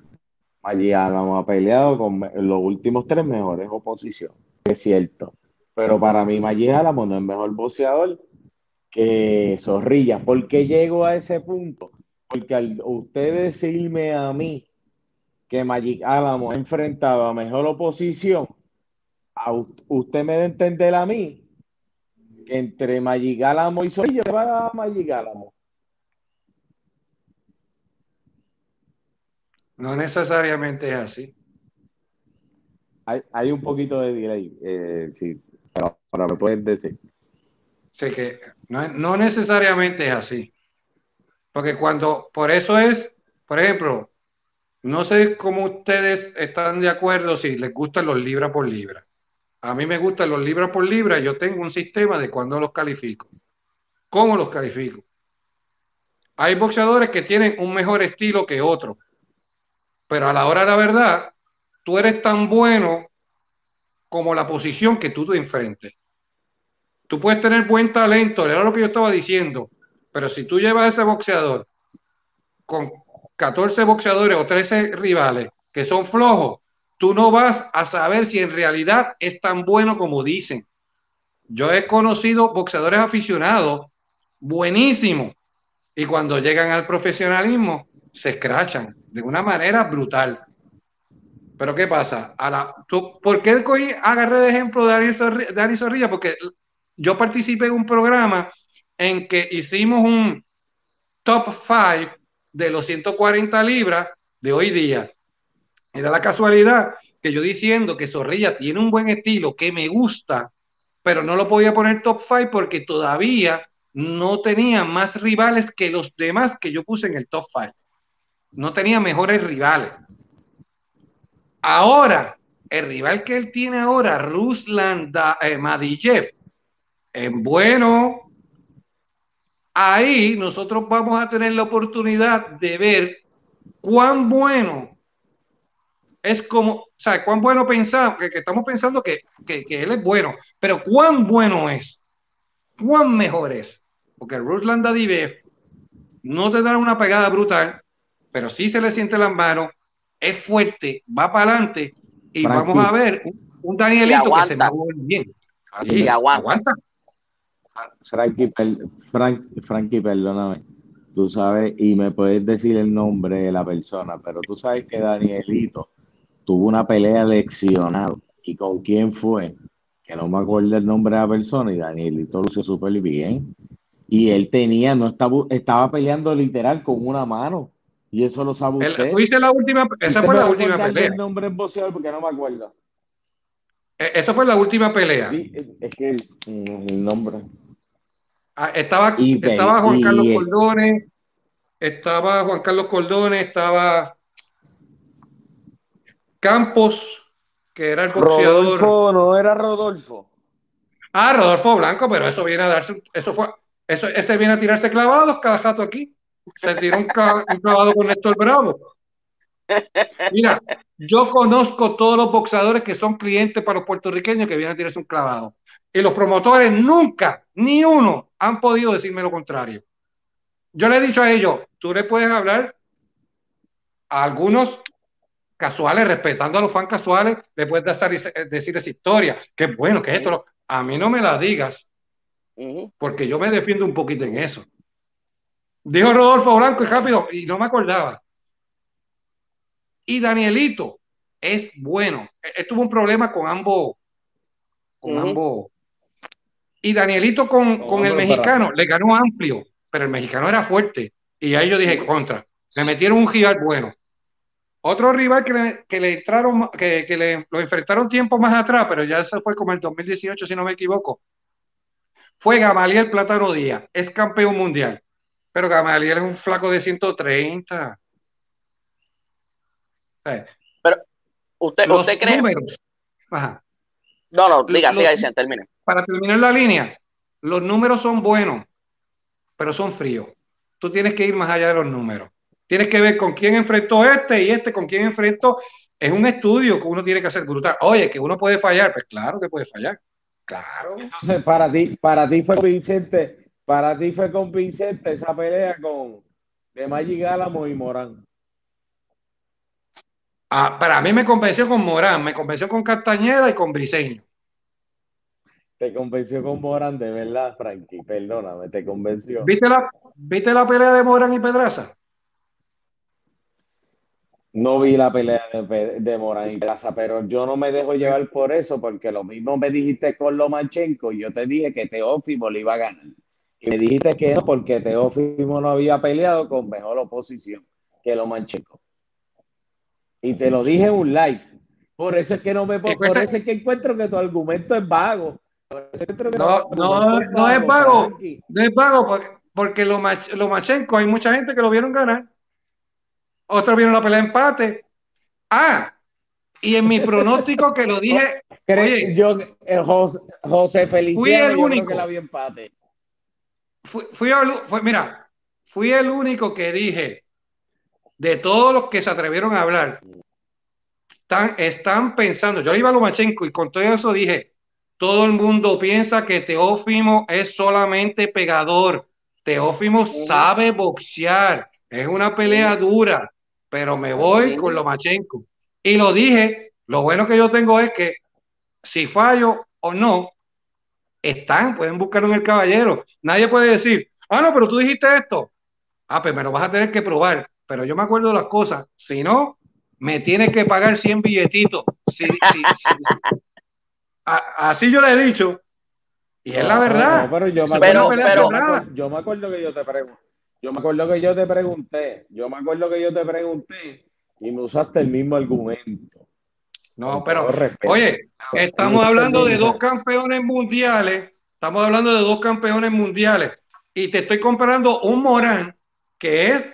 Maggi Álamo ha peleado con los últimos tres mejores oposición, es cierto. Pero para mí Maggi Álamo no es mejor boxeador que Zorrilla. ¿Por qué llego a ese punto? Porque al usted decirme a mí que Magic Álamo ha enfrentado a mejor oposición, a usted me da a entender a mí que entre Magic Álamo y ¿qué va a dar Magic Álamo? No necesariamente es así. Hay, hay un poquito de delay, eh, sí, pero, me pueden decir. Sé que no, no necesariamente es así. Porque cuando, por eso es, por ejemplo, no sé cómo ustedes están de acuerdo si les gustan los libra por libra. A mí me gustan los libra por libra, yo tengo un sistema de cuándo los califico. ¿Cómo los califico? Hay boxeadores que tienen un mejor estilo que otros, pero a la hora de la verdad, tú eres tan bueno como la posición que tú te enfrentes. Tú puedes tener buen talento, era lo que yo estaba diciendo, pero si tú llevas a ese boxeador con 14 boxeadores o 13 rivales que son flojos, tú no vas a saber si en realidad es tan bueno como dicen. Yo he conocido boxeadores aficionados buenísimos y cuando llegan al profesionalismo se escrachan de una manera brutal. Pero ¿qué pasa? A la, tú, ¿Por qué agarré de ejemplo de Ari? Porque yo participé en un programa en que hicimos un top 5 de los 140 libras de hoy día. Da la casualidad que yo diciendo que Zorrilla tiene un buen estilo que me gusta, pero no lo podía poner top 5 porque todavía no tenía más rivales que los demás que yo puse en el top 5. no tenía mejores rivales. Ahora, el rival que él tiene ahora, Ruslan eh, Madijev, es bueno. Ahí nosotros vamos a tener la oportunidad de ver cuán bueno es como, o sea, cuán bueno pensamos, que, estamos pensando que, que, él es bueno, pero cuán bueno es, cuán mejor es, porque Ruslan Dadivev no te da una pegada brutal, pero sí se le siente las manos, es fuerte, va para adelante y vamos a ver un, Danielito que se mueve bien. y aguanta. Frankie, Frankie, perdóname. Tú sabes, y me puedes decir el nombre de la persona, pero tú sabes que Danielito tuvo una pelea leccionado. ¿Y con quién fue? Que no me acuerdo el nombre de la persona, y Danielito lució súper bien. Y él tenía, no estaba, estaba peleando literal con una mano. Y eso lo sabe usted. El, la última, esa fue la última pelea. el nombre en porque no me acuerdo. E, esa fue la última pelea. es que el, nombre. Ah, estaba, estaba Juan Carlos Cordones, estaba Juan Carlos Cordones, estaba Campos, que era el boxeador. Rodolfo, no era Rodolfo. Ah, Rodolfo Blanco, pero eso viene a darse, eso fue, eso, ese viene a tirarse clavados cada jato aquí. Se tiró un, clavado con Néstor Bravo. Mira, yo conozco todos los boxeadores que son clientes para los puertorriqueños que vienen a tirarse un clavado. Y los promotores nunca, ni uno, han podido decirme lo contrario. Yo le he dicho a ellos, tú le puedes hablar a algunos casuales, respetando a los fans casuales, le puedes decir esa historia. Qué bueno, que esto. A mí no me la digas, porque yo me defiendo un poquito en eso. Dijo Rodolfo Blanco y rápido, y no me acordaba. Y Danielito es bueno. Él tuvo un problema con ambos, con ambos. Y Danielito con, el mexicano le ganó amplio, pero el mexicano era fuerte. Y ahí yo dije contra. Le metieron un rival bueno. Otro rival que le, que le entraron, que, que le, lo enfrentaron tiempo más atrás, pero ya eso fue como el 2018, si no me equivoco, fue Gamaliel Plátano Díaz, es campeón mundial. Pero Gamaliel es un flaco de 130. Pero, ¿usted, usted cree? No, no, diga, siga diciendo, termine. Para terminar la línea, los números son buenos, pero son fríos. Tú tienes que ir más allá de los números. Tienes que ver con quién enfrentó este y este con quién enfrentó. Es un estudio que uno tiene que hacer brutal. Oye, que uno puede fallar, pues claro que puede fallar. Claro. Entonces, para ti, para ti fue convincente, para ti fue convincente esa pelea con de Magic Álamo y Morán. Ah, para mí me convenció con Morán, me convenció con Castañeda y con Briseño. Te convenció con Morán, de verdad, Frankie, perdóname, te convenció. ¿Viste la, ¿Viste la pelea de Morán y Pedraza? No vi la pelea de, Morán y Plaza, pero yo no me dejo llevar por eso, porque lo mismo me dijiste con Lomachenko yo te dije que Teófimo le iba a ganar. Y me dijiste que no, porque Teófimo no había peleado con mejor oposición que Lomachenko. Y te lo dije en un live. Por eso es que no me por eso es que encuentro que tu argumento es vago. No, no, no, es vago. No es vago porque, porque Lomachenko hay mucha gente que lo vieron ganar. Otro vieron la pelea de empate. Ah, y en mi pronóstico que lo dije. Oye, yo, eh, José, José Feliciano, fui el único que la vi empate. Fui, fui, mira, fui el único que dije de todos los que se atrevieron a hablar. Están, están pensando, yo iba a Lomachenko y con todo eso dije, todo el mundo piensa que Teófimo es solamente pegador. Teófimo sabe boxear, es una pelea dura pero me voy con Lomachenko. Y lo dije, lo bueno que yo tengo es que si fallo o no, están, pueden buscar en el caballero. Nadie puede decir, ah, no, pero tú dijiste esto. Ah, pues me lo vas a tener que probar. Pero yo me acuerdo de las cosas. Si no, me tienes que pagar 100 billetitos. así yo le he dicho. Y es la verdad. pero yo me acuerdo, yo me acuerdo que yo te pregunto yo me acuerdo que yo te pregunté, yo me acuerdo que yo te pregunté y me usaste el mismo argumento. No, pero, oye, estamos hablando de dos campeones mundiales, estamos hablando de dos campeones mundiales y te estoy comparando un Morán que es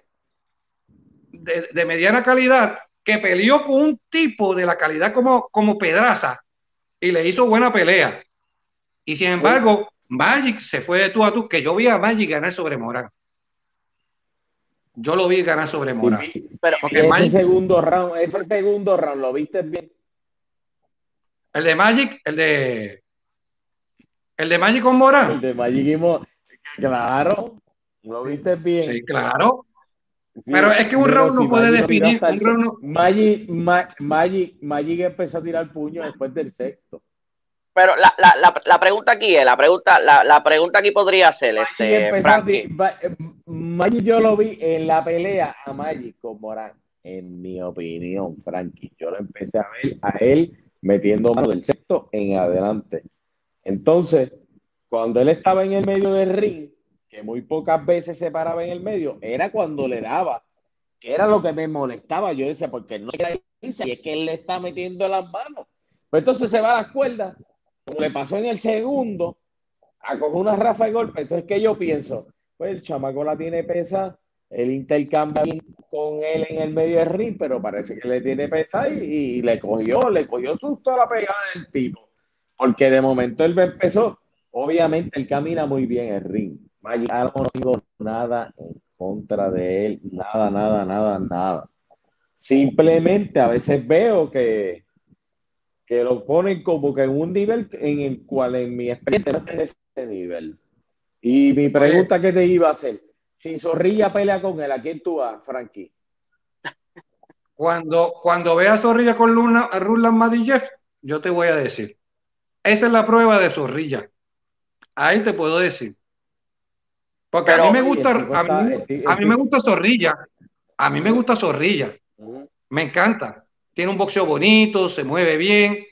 de, mediana calidad que peleó con un tipo de la calidad como, como Pedraza y le hizo buena pelea. Y sin embargo, Magic se fue de tú a tú, que yo vi a Magic ganar sobre Morán. Yo lo vi ganar sobre Morán. Pero ese segundo round, ese segundo round, ¿lo viste bien? El de Magic, el de el de Magic con Morán. El de Magic y Morán. Claro, lo viste bien. Sí, claro. pero es que un round no puede definir. Magic, Magic, Magic empezó a tirar puño después del sexto. Pero la, la, la, pregunta aquí es, la pregunta, la, la pregunta aquí podría ser, este, Magic yo lo vi en la pelea a Magic con Morán, en mi opinión, Frankie. Yo lo empecé a ver a él metiendo mano del sexto en adelante. Entonces, cuando él estaba en el medio del ring, que muy pocas veces se paraba en el medio, era cuando le daba, que era lo que me molestaba. Yo decía, porque no se y es que él le está metiendo las manos. Pues entonces se va a las cuerdas como le pasó en el segundo, a una rafa de golpe. Entonces, ¿qué yo pienso? Pues el chamaco la tiene pesa, el intercambia con él en el medio del ring, pero parece que le tiene pesa y, le cogió, le cogió susto a la pegada del tipo. Porque de momento él empezó, obviamente él camina muy bien el ring. no digo nada en contra de él, nada, nada, nada, nada. Simplemente a veces veo que que lo ponen como que en un nivel en el cual en mi experiencia no en ese nivel. Y mi pregunta que te iba a hacer, si Zorrilla pelea con él, ¿a quién tú vas, Frankie? Cuando, cuando veas Zorrilla con Luna, Ruslan Madillev, yo te voy a decir. Esa es la prueba de Zorrilla. Ahí te puedo decir. Porque a mí me gusta, a mí, me gusta Zorrilla. A mí me gusta Zorrilla. Me encanta tiene un boxeo bonito, se mueve bien,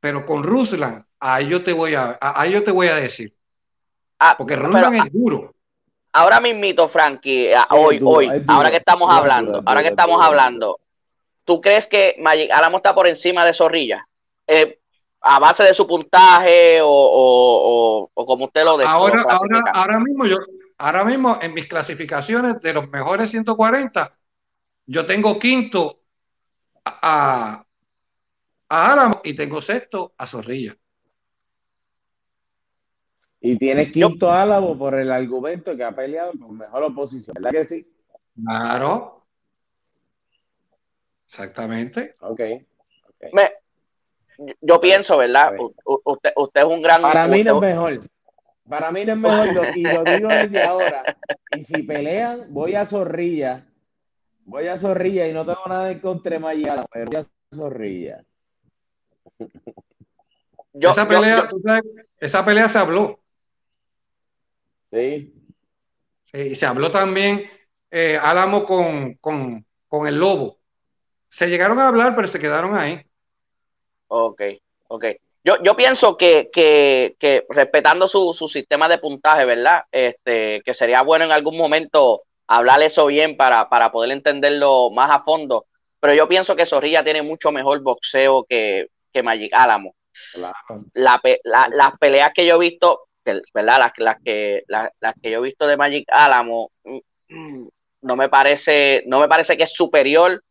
pero con Ruslan, ahí yo te voy a, ahí yo te voy a decir. Ah, Porque Ruslan es duro. Ahora mismito, Frankie, hoy, hoy, ahora que estamos hablando, ahora que estamos hablando, ¿tú crees que Magic Álamo está por encima de Zorrilla? Eh, a base de su puntaje o, como usted lo dice. Ahora, ahora, ahora mismo yo, ahora mismo en mis clasificaciones de los mejores 140, yo tengo quinto a, a Álamo y tengo sexto a Zorrilla. Y tiene quinto Álamo por el argumento que ha peleado con mejor oposición, ¿verdad que sí? Claro. Exactamente. Ok. yo pienso, ¿verdad? usted, usted, es un gran. Para mí no es mejor. Para mí no es mejor, y lo digo desde ahora. Y si pelean, voy a Zorrilla Voy a Zorrilla y no tengo nada en contra de Mayala, pero voy a Zorrilla. esa, pelea, esa pelea se habló. Sí. Y se habló también eh, Álamo con, con, el Lobo. Se llegaron a hablar, pero se quedaron ahí. Ok, ok. Yo, yo pienso que, que, que respetando su, su, sistema de puntaje, ¿verdad? Este, que sería bueno en algún momento hablar eso bien para, para poder entenderlo más a fondo. Pero yo pienso que Zorrilla tiene mucho mejor boxeo que, que Magic Álamo. La, las peleas que yo he visto, ¿verdad? Las, las, que, las, que yo he visto de Magic Álamo, no me parece, no me parece que es superior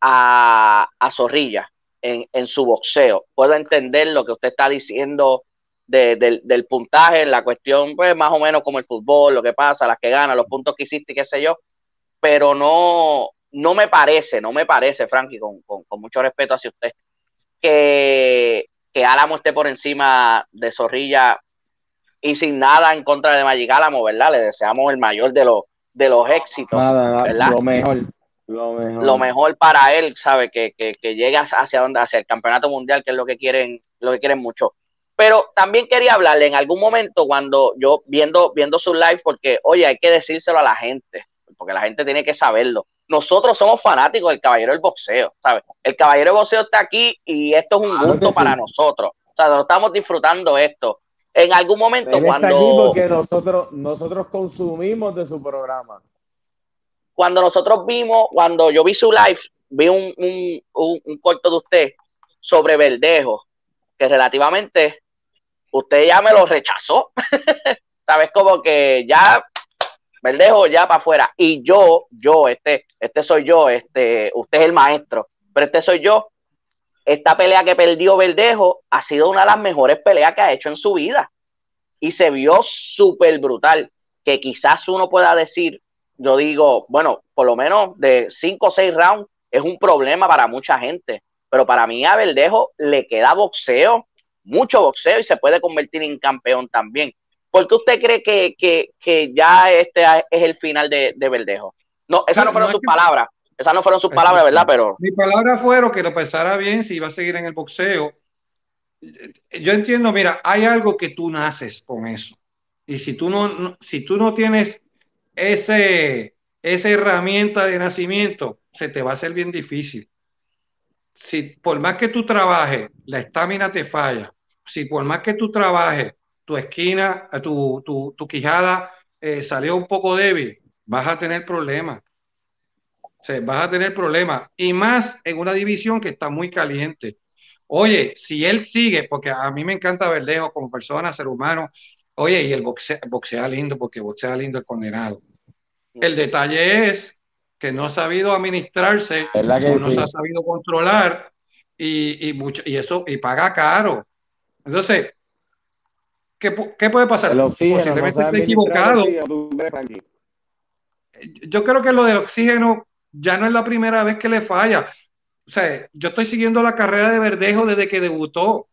a, a Zorrilla en, en su boxeo. Puedo entender lo que usted está diciendo del, puntaje, la cuestión, pues más o menos como el fútbol, lo que pasa, las que ganan, los puntos que hiciste, qué sé yo, pero no, no me parece, no me parece, Frankie, con, mucho respeto hacia usted, que, que Álamo esté por encima de Zorrilla y sin nada en contra de Magic Álamo, ¿verdad? Le deseamos el mayor de los, de los éxitos, Lo mejor. Lo mejor. para él, ¿sabe? Que, que, que llegue hacia donde, hacia el campeonato mundial, que es lo que quieren, lo que quieren mucho. Pero también quería hablarle en algún momento cuando yo viendo, viendo su live, porque oye, hay que decírselo a la gente, porque la gente tiene que saberlo. Nosotros somos fanáticos del caballero del boxeo, ¿sabes? El caballero del boxeo está aquí y esto es un gusto para nosotros. O sea, no estamos disfrutando esto. En algún momento cuando... Está aquí porque nosotros, nosotros consumimos de su programa. Cuando nosotros vimos, cuando yo vi su live, vi un, un, un corto de usted sobre Verdejo, que relativamente usted ya me lo rechazó. Sabes, como que ya, Verdejo ya para afuera. Y yo, yo, este, este soy yo, este, usted es el maestro, pero este soy yo. Esta pelea que perdió Verdejo ha sido una de las mejores peleas que ha hecho en su vida. Y se vio súper brutal. Que quizás uno pueda decir, yo digo, bueno, por lo menos de cinco o seis rounds es un problema para mucha gente. Pero para mí a Verdejo le queda boxeo, mucho boxeo y se puede convertir en campeón también. ¿Por qué usted cree que, ya este es el final de, Verdejo? No, esas no fueron sus palabras. Esas no fueron sus palabras, ¿verdad? Pero. Mis palabras fueron que lo pensara bien si iba a seguir en el boxeo. Yo entiendo, mira, hay algo que tú naces con eso. Y si tú no, si tú no tienes ese, esa herramienta de nacimiento, se te va a hacer bien difícil. Si por más que tú trabajes, la estamina te falla. Si por más que tú trabajes, tu esquina, tu, tu, tu quijada eh, salió un poco débil, vas a tener problemas. vas a tener problemas. Y más en una división que está muy caliente. Oye, si él sigue, porque a mí me encanta Verdejo como persona, ser humano. Oye, y el boxea, boxea lindo, porque boxea lindo el condenado. El detalle es que no ha sabido administrarse, no se ha sabido controlar y, y, mucho, y eso y paga caro. Entonces, ¿qué, qué puede pasar? Posiblemente esté equivocado. Yo creo que lo del oxígeno ya no es la primera vez que le falla. O sea, yo estoy siguiendo la carrera de Verdejo desde que debutó.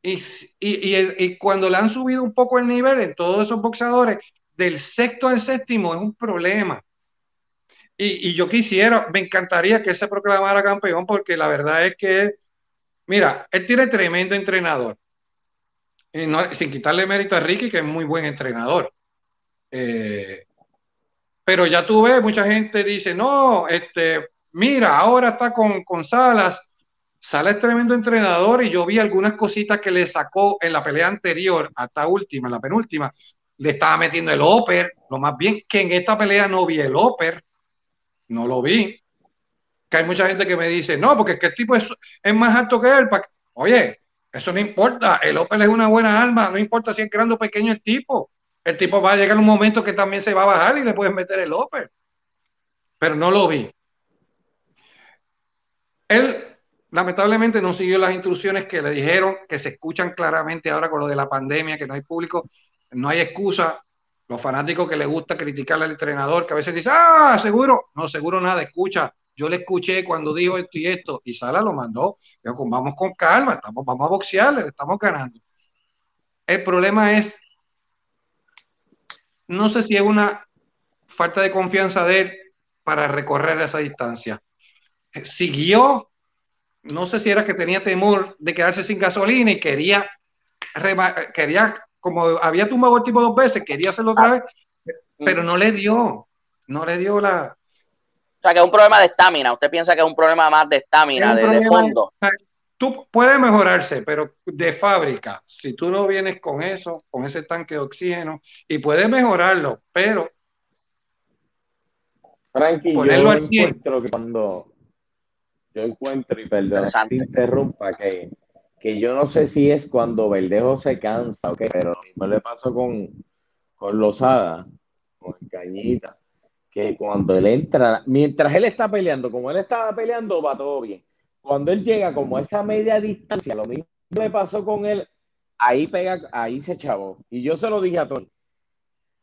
Y, y, y, y, cuando le han subido un poco el nivel en todos esos boxeadores, del sexto al séptimo es un problema. Y, yo quisiera, me encantaría que se proclamara campeón porque la verdad es que, mira, él tiene tremendo entrenador. sin quitarle mérito a Ricky, que es muy buen entrenador. Eh, pero ya tú ves, mucha gente dice, no, este, mira, ahora está con, con Salas. Salas es tremendo entrenador y yo vi algunas cositas que le sacó en la pelea anterior, hasta última, en la penúltima, le estaba metiendo el upper, lo más bien que en esta pelea no vi el upper, no lo vi. Que hay mucha gente que me dice, no, porque es que el tipo es, más alto que él. Oye, eso no importa. El Opel es una buena arma. No importa si es grande o pequeño el tipo. El tipo va a llegar un momento que también se va a bajar y le puedes meter el Opel. Pero no lo vi. Él lamentablemente no siguió las instrucciones que le dijeron, que se escuchan claramente ahora con lo de la pandemia, que no hay público, no hay excusa los fanáticos que les gusta criticar al entrenador, que a veces dicen, ah, seguro, no, seguro nada, escucha, yo le escuché cuando dijo esto y esto, y Sala lo mandó, vamos con calma, estamos, vamos a boxear, le estamos ganando. El problema es, no sé si es una falta de confianza de él para recorrer esa distancia. Siguió, no sé si era que tenía temor de quedarse sin gasolina y quería, quería como había tumbado el tipo dos veces, quería hacerlo otra vez, pero no le dio, no le dio la... O sea, que es un problema de estamina. ¿Usted piensa que es un problema más de estamina, de, fondo? tú puedes mejorarse, pero de fábrica, si tú no vienes con eso, con ese tanque de oxígeno, y puedes mejorarlo, pero Frankie, ponerlo yo encuentro que cuando yo encuentro, y perdón, te interrumpa, que que yo no sé si es cuando Verdejo se cansa, okay, pero lo mismo le pasó con, con Lozada, con Cañita, que cuando él entra, mientras él está peleando, como él estaba peleando, va todo bien. Cuando él llega como a esa media distancia, lo mismo le pasó con él, ahí pega, ahí se chavó. Y yo se lo dije a Tony.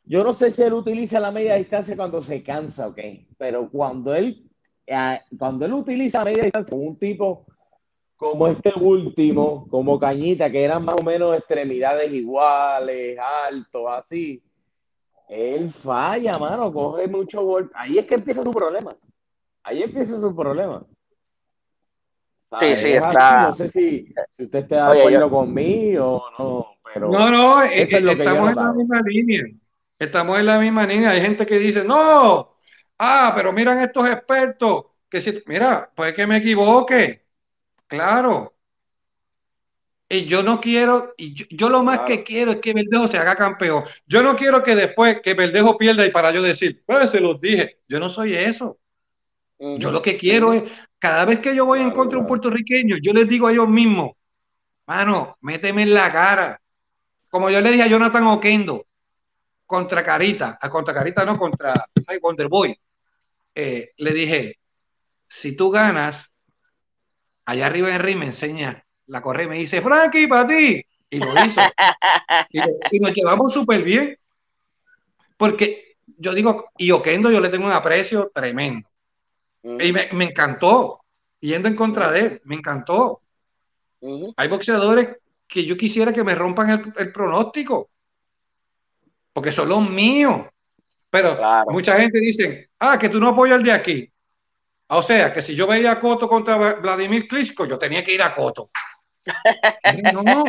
Yo no sé si él utiliza la media distancia cuando se cansa, ok, pero cuando él, eh, cuando él utiliza la media distancia, un tipo como este último, como Cañita, que eran más o menos extremidades iguales, altos, así. Él falla, mano, coge mucho golpe. Ahí es que empieza su problema. Ahí empieza su problema. Sí, sí, está. No sé si, usted está de acuerdo conmigo o no, pero. No, no, es, lo estamos en la misma línea. Estamos en la misma línea. Hay gente que dice, no, ah, pero miran estos expertos, que si, mira, puede que me equivoque Claro. Y yo no quiero, y yo, lo más que quiero es que Verdejo se haga campeón. Yo no quiero que después que Verdejo pierda y para yo decir, pues se los dije. Yo no soy eso. Yo lo que quiero es, cada vez que yo voy en contra de un puertorriqueño, yo les digo a ellos mismos, mano, méteme en la cara. Como yo le dije a Jonathan Oquendo, contra Carita, a contra Carita no, contra ay, Wonderboy, eh, le dije, si tú ganas, allá arriba en ring me enseña la correa y me dice, Frankie, para ti. Y lo hizo. y, nos llevamos súper bien. Porque yo digo, y Oquendo yo le tengo un aprecio tremendo. Y me, me, encantó, yendo en contra de él, me encantó. Hay boxeadores que yo quisiera que me rompan el, el pronóstico, porque son los míos. Pero mucha gente dice, ah, que tú no apoyas al de aquí. O sea, que si yo veía a Coto contra Vladimir Klitschko, yo tenía que ir a Coto. No. no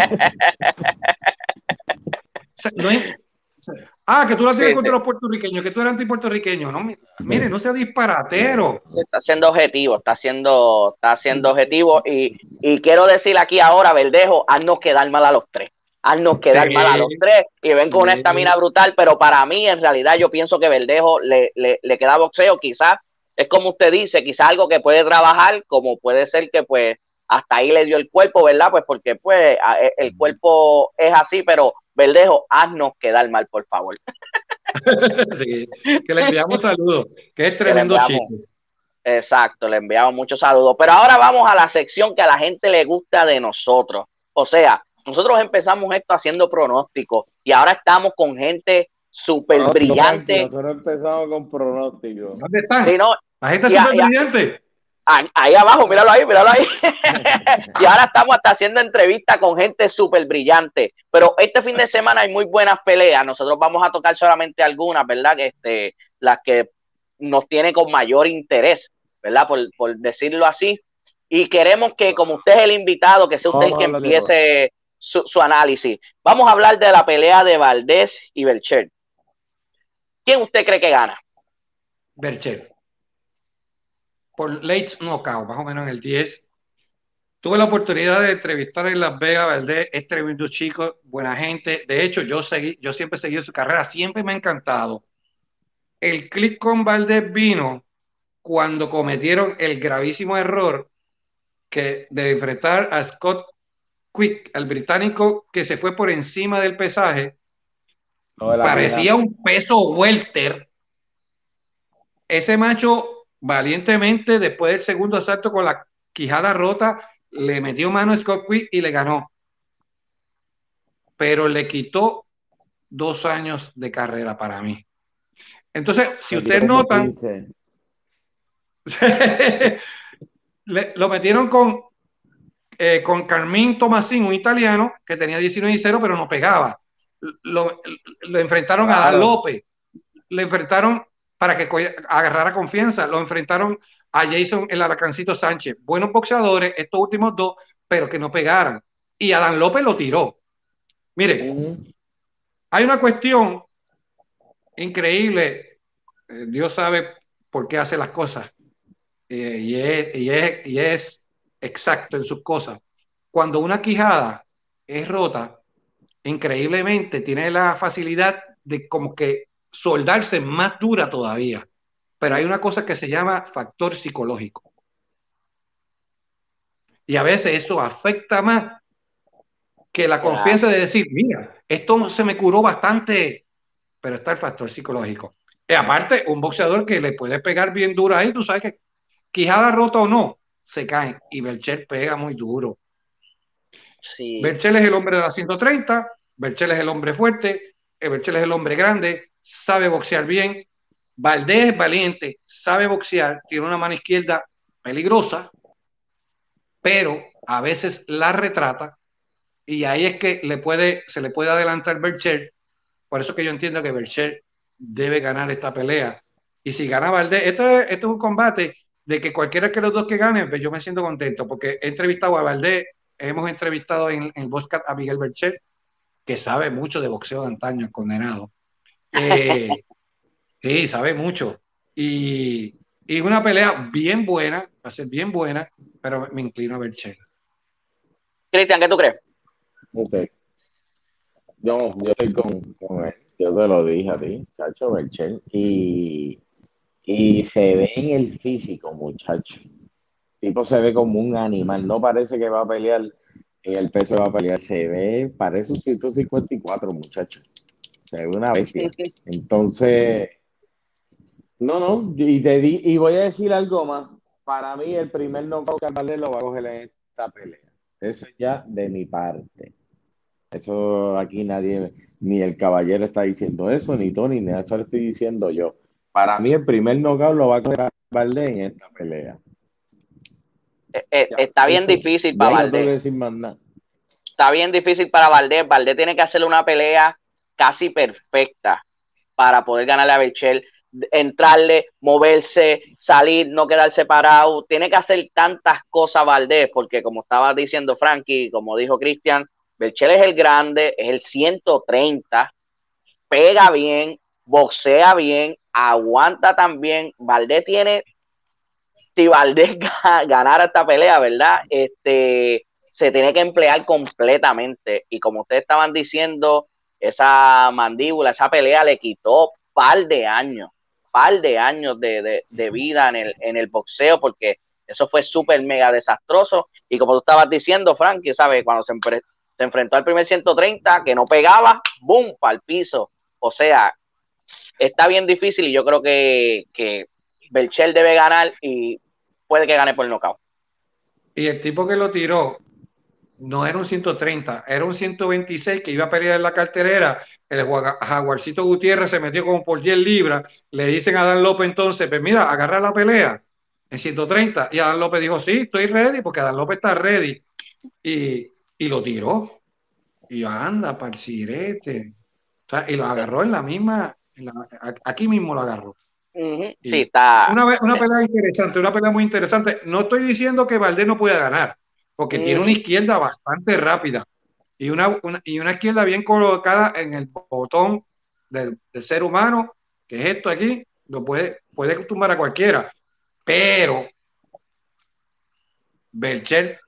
ah, que tú la tienes contra los puertorriqueños, que tú eres anti-puertorriqueño. No, mire, no sea disparatero. Está siendo objetivo, está siendo, está siendo objetivo. Y, y quiero decir aquí ahora, Verdejo, haznos quedar mal a los tres haznos quedar mal a los tres y ven con una estamina brutal, pero para mí en realidad yo pienso que Verdejo le, le, le queda boxeo, quizás es como usted dice, quizás algo que puede trabajar, como puede ser que pues hasta ahí le dio el cuerpo, ¿verdad? Pues porque pues e, el cuerpo es así, pero Verdejo, haznos quedar mal, por favor. sí, que le enviamos saludos, que es tremendo chico. Exacto, le enviamos muchos saludos. Pero ahora vamos a la sección que a la gente le gusta de nosotros. O sea, nosotros empezamos esto haciendo pronósticos y ahora estamos con gente súper brillante. nosotros empezamos con pronósticos. ¿Dónde están? la gente súper brillante. Ahí abajo, míralo ahí, míralo ahí. y ahora estamos hasta haciendo entrevistas con gente súper brillante. Pero este fin de semana hay muy buenas peleas. Nosotros vamos a tocar solamente algunas, ¿verdad? Este, las que nos tienen con mayor interés, ¿verdad? Por, por decirlo así. Y queremos que, como usted es el invitado, que sea usted el que empiece su, análisis. Vamos a hablar de la pelea de Valdés y Belcher. ¿Quién usted cree que gana? Belcher. Por late knockout, más o menos en el 10. Tuve la oportunidad de entrevistar en Las Vegas Valdés, es tremendo chico, buena gente. De hecho, yo seguí, yo siempre he seguido su carrera, siempre me ha encantado. El click con Valdés vino cuando cometieron el gravísimo error que de enfrentar a Scott Quick, el británico que se fue por encima del pesaje, parecía un peso welter. Ese macho, valientemente, después del segundo asalto con la quijada rota, le metió mano a Scott Quick y le ganó. Pero le quitó dos años de carrera para mí. Entonces, si ustedes notan, lo metieron con eh, con Carmín Tomasín, un italiano que tenía 19 y 0, pero no pegaba. Lo, enfrentaron a López, le enfrentaron para que agarrara confianza, lo enfrentaron a Jason el Aracancito Sánchez. Buenos boxeadores, estos últimos dos, pero que no pegaran. Y Adán López lo tiró. Mire, hay una cuestión increíble. Eh, Dios sabe por qué hace las cosas. Eh, y, es, y, es, y es exacto en sus cosas. Cuando una quijada es rota, increíblemente tiene la facilidad de como que soldarse más dura todavía. Pero hay una cosa que se llama factor psicológico. Y a veces eso afecta más que la confianza de decir, mira, esto se me curó bastante, pero está el factor psicológico. Y aparte, un boxeador que le puede pegar bien duro ahí, tú sabes que quijada rota o no, se caen y Berchel pega muy duro. Sí. Berchel es el hombre de la 130, Berchel es el hombre fuerte, eh, Berchel es el hombre grande, sabe boxear bien, Valdés es valiente, sabe boxear, tiene una mano izquierda peligrosa, pero a veces la retrata y ahí es que le puede, se le puede adelantar Berchel. Por eso que yo entiendo que Berchel debe ganar esta pelea. Y si gana Valdés, esto es un combate de que cualquiera que los dos que ganen, pues yo me siento contento, porque he entrevistado a Valdés, hemos entrevistado en, en Boscat a Miguel Bercher, que sabe mucho de boxeo de antaño, condenado. Eh, sí, sabe mucho. Y, y, una pelea bien buena, va a ser bien buena, pero me inclino a Bercher. Cristian, ¿qué tú crees? Okay. Yo, yo estoy con, con él. Yo te lo dije a ti, Chacho Bercher. Y y se ve en el físico, muchacho. El tipo se ve como un animal. No parece que va a pelear en el peso va a pelear. Se ve, parece un 154, muchacho. Es una bestia. Entonces, no, no, y, te di, y voy a decir algo más. Para mí, el primer knockout que lo va a coger en esta pelea. Eso ya de mi parte. Eso aquí nadie, ni el caballero está diciendo eso, ni Tony, ni eso lo estoy diciendo yo. Para mí, el primer knockout lo va a coger Valdés en esta pelea. Eh, eh, está bien difícil para Valdés. Está bien difícil para Valdés. Valdés tiene que hacerle una pelea casi perfecta para poder ganarle a Bechel, entrarle, moverse, salir, no quedar separado. Tiene que hacer tantas cosas Valdés, porque como estaba diciendo Frankie, como dijo Cristian, Belchel es el grande, es el 130, pega bien, boxea bien, aguanta también. Valdés tiene, si Valdés ganara esta pelea, ¿verdad? Este, se tiene que emplear completamente. Y como ustedes estaban diciendo, esa mandíbula, esa pelea le quitó par de años, par de años de, vida en el, en el boxeo, porque eso fue súper mega desastroso. Y como tú estabas diciendo, Frankie, ¿sabes? Cuando se, se enfrentó al primer 130, que no pegaba, ¡boom! para el piso. O sea, está bien difícil y yo creo que, que Belchel debe ganar y puede que gane por el nocaut. Y el tipo que lo tiró no era un 130, era un 126 que iba a pelear en la carterera. El Jaguarcito Gutiérrez se metió como por 10 libras. Le dicen a Dan López entonces, pues mira, agarra la pelea en 130. Y Adán López dijo, sí, estoy ready, porque Adán López está ready. Y, y lo tiró. Y anda, para el sirete. y lo agarró en la misma, aquí mismo lo agarró. Sí, está. Una, una pelea interesante, una pelea muy interesante. No estoy diciendo que Valdés no pueda ganar porque tiene una izquierda bastante rápida y una, y una izquierda bien colocada en el botón del, ser humano, que es esto aquí, lo puede, puede tumbar a cualquiera, pero Belcher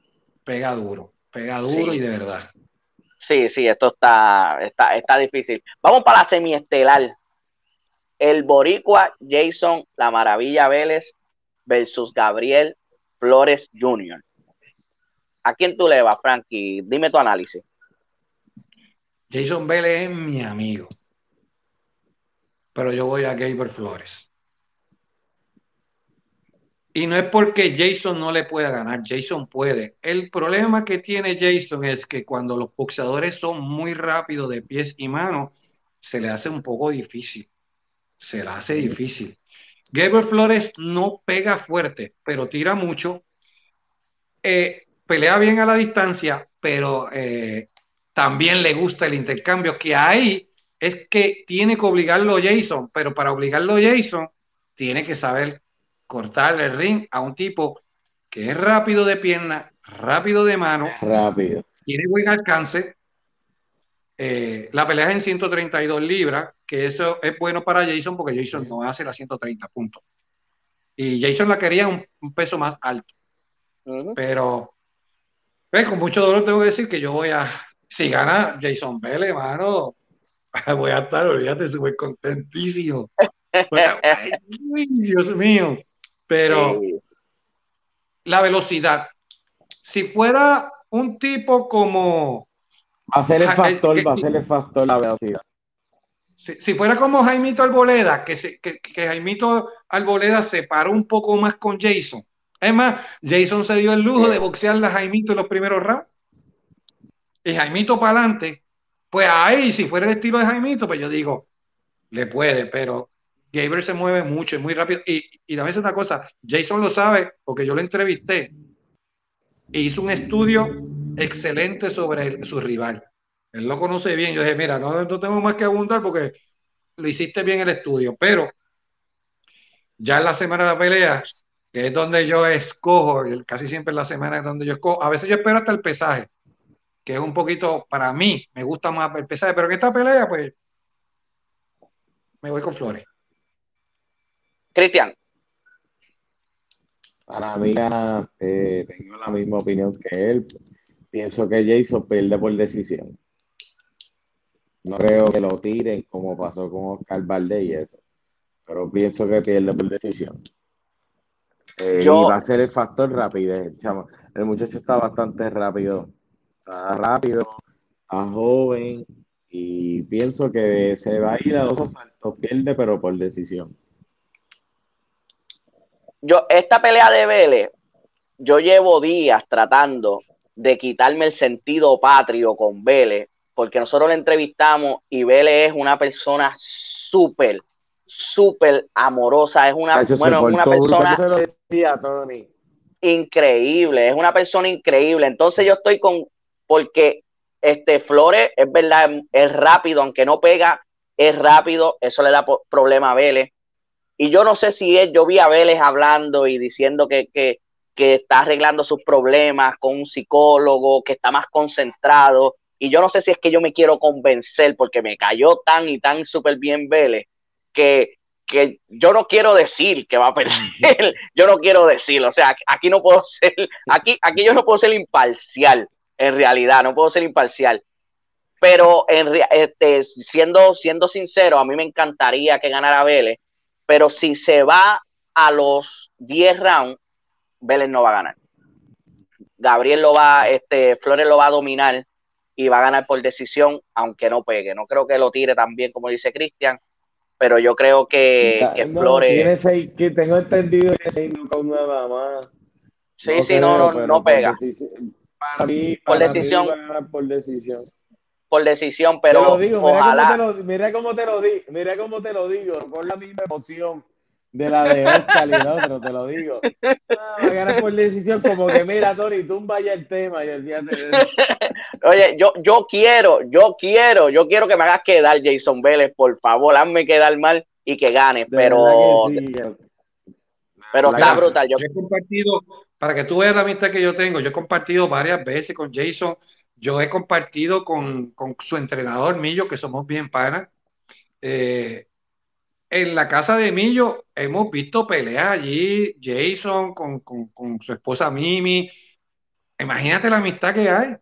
pega duro, pega duro y de verdad. Sí, sí, esto está, está, está difícil. Vamos para la semiestelar. El Boricua Jason La Maravilla Vélez versus Gabriel Flores Jr. ¿A quién tú le vas, Frankie? Dime tu análisis. Jason Vélez es mi amigo. Pero yo voy a Gabriel Flores. Y no es porque Jason no le pueda ganar, Jason puede. El problema que tiene Jason es que cuando los boxeadores son muy rápidos de pies y manos, se le hace un poco difícil. Se le hace difícil. Gabriel Flores no pega fuerte, pero tira mucho. Eh, pelea bien a la distancia, pero eh, también le gusta el intercambio, que ahí es que tiene que obligarlo Jason, pero para obligarlo Jason, tiene que saber cortarle el ring a un tipo que es rápido de pierna, rápido de mano, rápido. tiene buen alcance. Eh, la pelea es en 132 libras, que eso es bueno para Jason porque Jason no hace la 130 puntos. Y Jason la quería un, un peso más alto. Pero pues, con mucho dolor tengo que decir que yo voy a, si gana Jason Vélez, mano, voy a estar, olvídate, súper contentísimo. Dios mío. Pero la velocidad, si fuera un tipo como... Va a ser el factor, va a ser el factor la velocidad. Si, fuera como Jaimito Alboleda, que, se, que, que Jaimito Alboleda se paró un poco más con Jason, es más, Jason se dio el lujo de boxear a Jaimito en los primeros rounds. Y Jaimito para adelante, pues ahí, si fuera el estilo de Jaimito, pues yo digo, le puede, pero Gabriel se mueve mucho y muy rápido. Y, y también es una cosa, Jason lo sabe porque yo lo entrevisté e hizo un estudio excelente sobre su rival. Él lo conoce bien. Yo dije, mira, no, no tengo más que abundar porque lo hiciste bien el estudio, pero ya en la semana de la pelea que es donde yo escojo, casi siempre en la semana es donde yo escojo, a veces yo espero hasta el pesaje, que es un poquito, para mí, me gusta más el pesaje, pero en esta pelea, pues, me voy con Flores. Cristian. Para mí, eh, tengo la misma opinión que él. Pienso que Jason pierde por decisión. No creo que lo tiren como pasó con Oscar Valdez y eso. Pero pienso que pierde por decisión. Eh, y va a ser el factor rapidez, El muchacho está bastante rápido. Está rápido, está joven Y pienso que se va a ir a dos asaltos, pierde, pero por decisión. Yo, esta pelea de Vélez, yo llevo días tratando de quitarme el sentido patrio con Vélez, porque nosotros le entrevistamos y Vélez es una persona súper, súper amorosa, es una, bueno, una persona increíble, es una persona increíble. Entonces yo estoy con, porque este Flores es verdad, es rápido, aunque no pega, es rápido, eso le da problema a Vélez. Y yo no sé si es, yo vi a Vélez hablando y diciendo que, que, que está arreglando sus problemas con un psicólogo, que está más concentrado. Y yo no sé si es que yo me quiero convencer porque me cayó tan y tan súper bien Vélez que, que yo no quiero decir que va a perder, yo no quiero decir, o sea, aquí no puedo ser, aquí, aquí yo no puedo ser imparcial, en realidad, no puedo ser imparcial. Pero en, este, siendo, siendo sincero, a mí me encantaría que ganara Vélez, pero si se va a los 10 rounds, Vélez no va a ganar. Gabriel lo va, este, Flores lo va a dominar y va a ganar por decisión, aunque no pegue. No creo que lo tire tan bien como dice Cristian, pero yo creo que, que Flores. que tengo entendido que seis con nada más. Sí, sí, no, no, no pega. Para mí, por decisión. por decisión. Por decisión, pero. Te lo digo, ojalá... mira, cómo te lo, digo, mira cómo te lo digo, con la misma emoción de la de Oscar y el otro, te lo digo. Ah, a ganar por decisión, como que mira, Tony, tú vaya el tema y olvídate de eso. Oye, yo, yo quiero, yo quiero, yo quiero que me hagas quedar, Jason Vélez, por favor, hazme quedar mal y que gane, pero. pero está brutal. Yo... he compartido, para que tú veas la amistad que yo tengo, yo he compartido varias veces con Jason, yo he compartido con, con su entrenador Millo, que somos bien panas. Eh, en la casa de Millo hemos visto peleas allí, Jason con, su esposa Mimi. Imagínate la amistad que hay.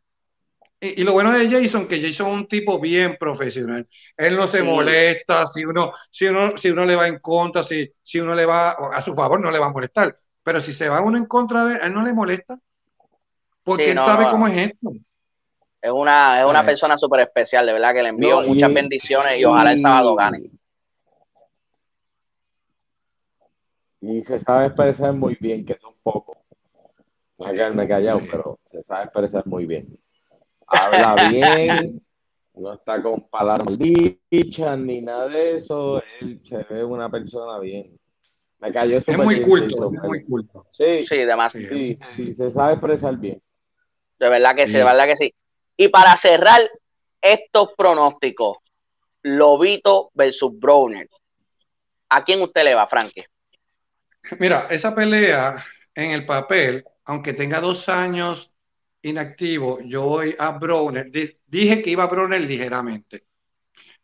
Y, lo bueno de Jason, que Jason es un tipo bien profesional. Él no se molesta si uno, si, uno, si uno le va en contra, si, si uno le va a su favor, no le va a molestar. Pero si se va uno en contra de él, él no le molesta. Porque él sabe cómo es esto. Es una, es una persona súper especial, de verdad que le envío muchas bendiciones y ojalá el sábado gane. Y se sabe expresar muy bien, que es un poco. No quedarme callado, pero se sabe expresar muy bien. Habla bien, no está con palabras dichas ni nada de eso. Él se ve una persona bien. Me cayó Es muy culto, es muy culto. Sí, sí, además. Sí, sí, se sabe expresar bien. De verdad que sí, de verdad que sí. Y para cerrar estos pronósticos, Lobito versus Browner. ¿A quién usted le va, Frankie? Mira, esa pelea en el papel, aunque tenga dos años inactivo, yo voy a Browner. Dije que iba a Browner ligeramente.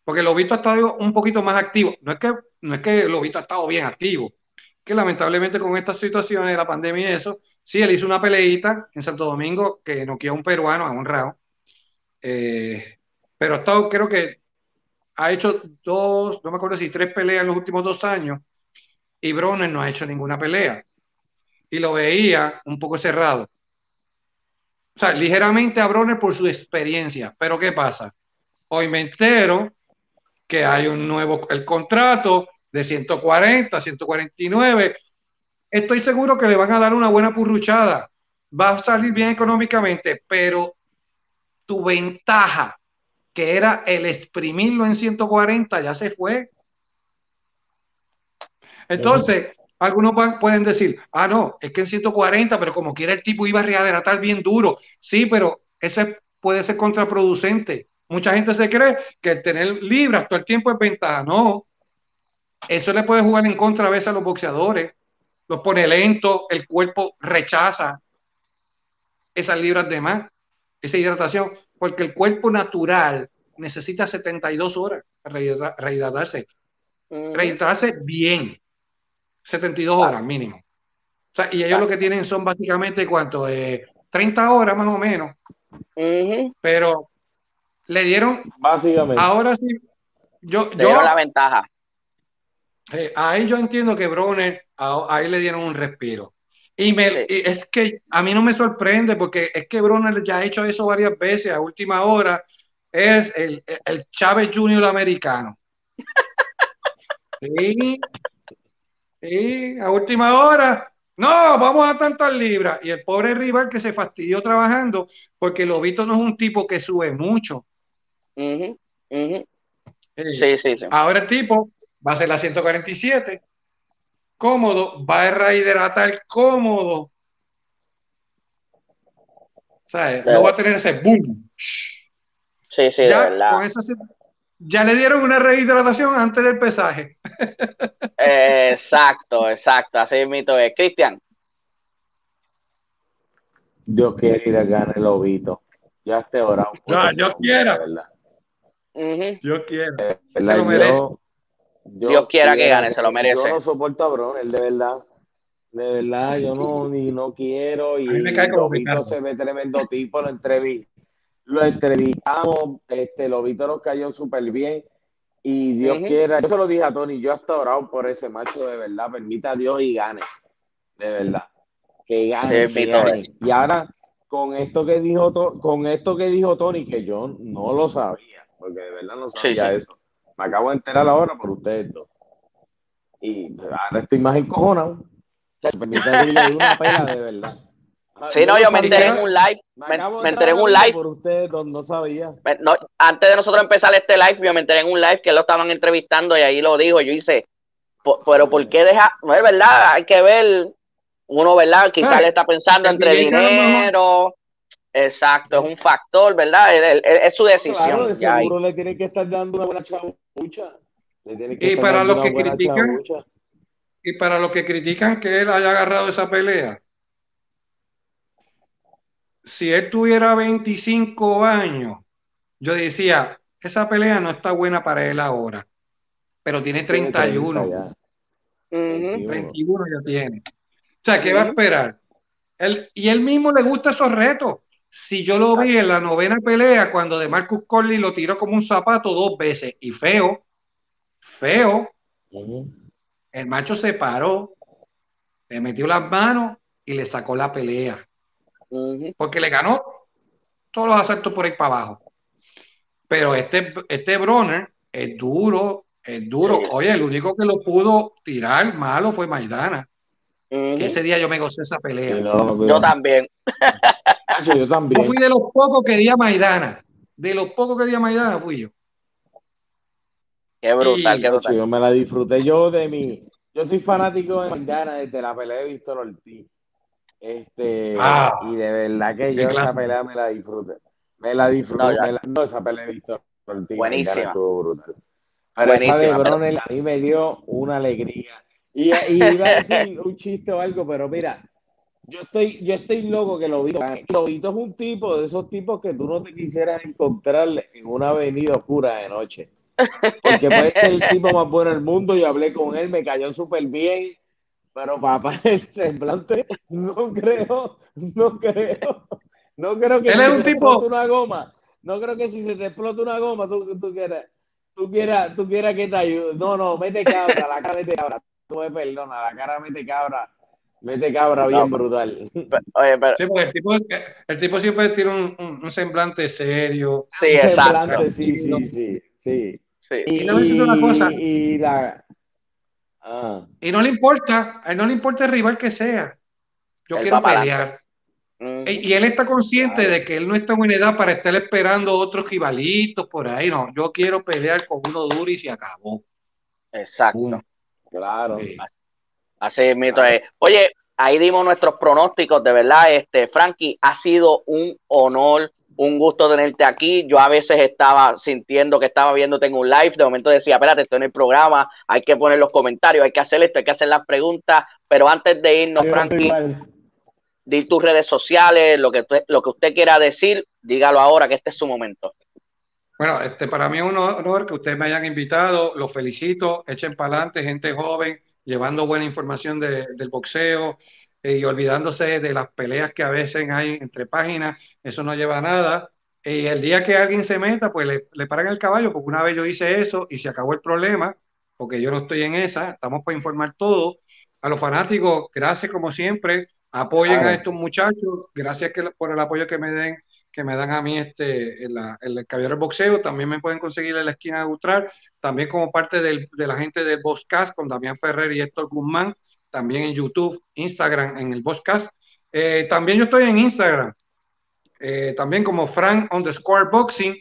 Porque Lobito ha estado un poquito más activo. No es que, no es que Lobito ha estado bien activo. Que lamentablemente con estas situaciones, la pandemia y eso, sí, él hizo una peleita en Santo Domingo que no quiere un peruano a un rao. Eh, pero ha estado, creo que ha hecho dos, no me acuerdo si tres peleas en los últimos dos años y Broner no ha hecho ninguna pelea. Y lo veía un poco cerrado. O sea, ligeramente a Broner por su experiencia. Pero ¿qué pasa? Hoy me entero que hay un nuevo, el contrato de 140, 149. Estoy seguro que le van a dar una buena purruchada. Va a salir bien económicamente, pero tu ventaja, que era el exprimirlo en 140, ya se fue. Entonces, algunos pueden decir, ah, no, es que en 140, pero como quiera el tipo iba a readenatar bien duro. Sí, pero eso puede ser contraproducente. Mucha gente se cree que tener libras todo el tiempo es ventaja. No, eso le puede jugar en contra a veces a los boxeadores. Los pone lento, el cuerpo rechaza esas libras de más, esa hidratación, porque el cuerpo natural necesita 72 horas para rehidratarse. Rehidratarse bien. 72 horas mínimo. O sea, y ellos lo que tienen son básicamente cuánto, eh, 30 horas más o menos. Pero le dieron. Básicamente. Ahora sí. Yo, le yo la ventaja. Eh, ahí yo entiendo que Broner, ahí le dieron un respiro. Y, me, es que a mí no me sorprende porque es que Broner ya ha hecho eso varias veces a última hora. es el, el Chávez Junior americano. Sí, sí, a última hora, no, vamos a tantas libras. Y el pobre rival que se fastidió trabajando, porque Lobito no es un tipo que sube mucho. Sí, sí, sí. Ahora el tipo va a ser la 147, cómodo, va a rehidratar cómodo. O sea, no va a tener ese boom. Sí, sí, de Ya, verdad. con eso se- ya le dieron una rehidratación antes del pesaje. Exacto, exacto. Así mito es. Cristian, Dios quiere ir a ganar el Lobito. Ya hombre, quiera. de verdad. ujú, Yo quiero. De Se lo merece. yo- Dios quiera que quiero- gane, se lo merece. Yo no soporto a Bronner, de verdad. De verdad, yo no, ni no quiero. Y me cae Lobito se ve tremendo tipo, lo entreví. Lo entrevistamos, este, Lobito nos cayó súper bien. Y Dios quiera, yo se lo dije a Tony, yo hasta orado por ese macho, de verdad, permita a Dios y gane. De verdad. Que gane, Sí, que Víctor. gane. Y ahora, con esto que dijo To- con esto que dijo Tony, que yo no lo sabía, porque de verdad no sabía sí. eso. Me acabo de enterar ahora por ustedes dos. Y ahora estoy más encojonado. Permita que le dé una pela de verdad. Sí, no, yo me enteré en un live. Me, enteré en un live. Por ustedes dos, no sabía. me- no, antes de nosotros empezar este live, yo me enteré en un live que lo estaban entrevistando y ahí lo dijo. Yo hice, "Po- pero ¿por qué deja? No es verdad, hay que ver. Uno, ¿verdad? Quizás Ay, le está pensando entre dinero. Exacto, es un factor, ¿verdad? Es, es- es su decisión. Claro, de seguro le tienen que estar dando una buena chabucha. Le que Y estar para los que critican, chabucha. Y para los que critican que él haya agarrado esa pelea, si él tuviera 25 años, yo decía, esa pelea no está buena para él ahora, pero tiene Tiene 31, 30 ya. Ujú. 31 ya tiene. O sea, ¿qué va a esperar? Él, y él mismo le gusta esos retos. Si yo lo vi en la novena pelea, cuando de Marcus Corley lo tiró como un zapato dos veces, y feo, feo, el macho se paró, le metió las manos y le sacó la pelea. Porque le ganó todos los asaltos por ahí para abajo. Pero este, este Bronner es duro, es duro. Oye, el único que lo pudo tirar malo fue Maidana. Ese día yo me gocé esa pelea. Sí, no, Yo también. Yo Yo también. fui de los pocos que di a Maidana. De los pocos que di a Maidana fui yo. Qué brutal, Y- qué brutal. yo me la disfruté yo de mi. Yo soy fanático de Maidana desde la pelea de Víctor Ortiz. Este, Ah, y de verdad que yo esa clásico. pelea me la disfruté. Me la disfruté. No, me la- no, esa pelea de Víctor Ortiz. Buenísima. Brutal. Pero esa de a mí me dio una alegría. Y, y iba a decir un chiste o algo, pero mira, yo estoy, yo estoy loco que Lobito. Lobito es un tipo de esos tipos que tú no te quisieras encontrar en una avenida oscura de noche. Porque puede ser el tipo más bueno del mundo. Yo hablé con él, me cayó súper bien. Pero papá, el semblante, no creo, no creo. No creo que Él si es se un te tipo- explota una goma, no creo que si se te explota una goma, tú, tú quieras, tú quieras, tú quieras que te ayude. No, no, mete cabra, la cara mete cabra. Tú me perdonas, la cara mete cabra, mete cabra bien No, brutal. Oye, pero Sí, porque el tipo, el tipo siempre tiene un, un- un semblante serio. sí, Un exacto. semblante, sí, sí, sí, sí. Sí. Y, Y le voy a decir una cosa. y la ah, Y no le importa, a él no le importa el rival que sea. Yo Él quiero pelear. Ujú. Y y él está consciente Claro. de que él no está en una edad para estar esperando otros rivalitos por ahí. No, yo quiero pelear con uno duro y se acabó. Exacto. Claro. Sí. Así mito es. Oye, ahí dimos nuestros pronósticos, de verdad, este, Frankie, ha sido un honor, un gusto tenerte aquí. Yo a veces estaba sintiendo que estaba viéndote en un live, de momento decía, espérate, estoy en el programa, hay que poner los comentarios, hay que hacer esto, hay que hacer las preguntas, pero antes de irnos, Frankie, di tus redes sociales, lo que, usted- lo que usted quiera decir, dígalo ahora, que este es su momento. Bueno, este, para mí es un honor que ustedes me hayan invitado. Los felicito. Echen para adelante, gente joven, llevando buena información de- del boxeo eh, y olvidándose de las peleas que a veces hay entre páginas. Eso no lleva a nada. Y el día que alguien se meta, pues le, le paran el caballo, porque una vez yo hice eso y se acabó el problema, porque yo no estoy en esa. Estamos para informar todo. A los fanáticos, gracias como siempre. Apoyen Claro. a estos muchachos. Gracias que, por el apoyo que me den que me dan a mí este, el, el caballero del boxeo. También me pueden conseguir en la esquina de Gutral, también como parte del, de la gente del Boscast con Damián Ferrer y Héctor Guzmán, también en YouTube, Instagram, en el Boscast. Eh, también yo estoy en Instagram, eh, también como Frank underscore boxing,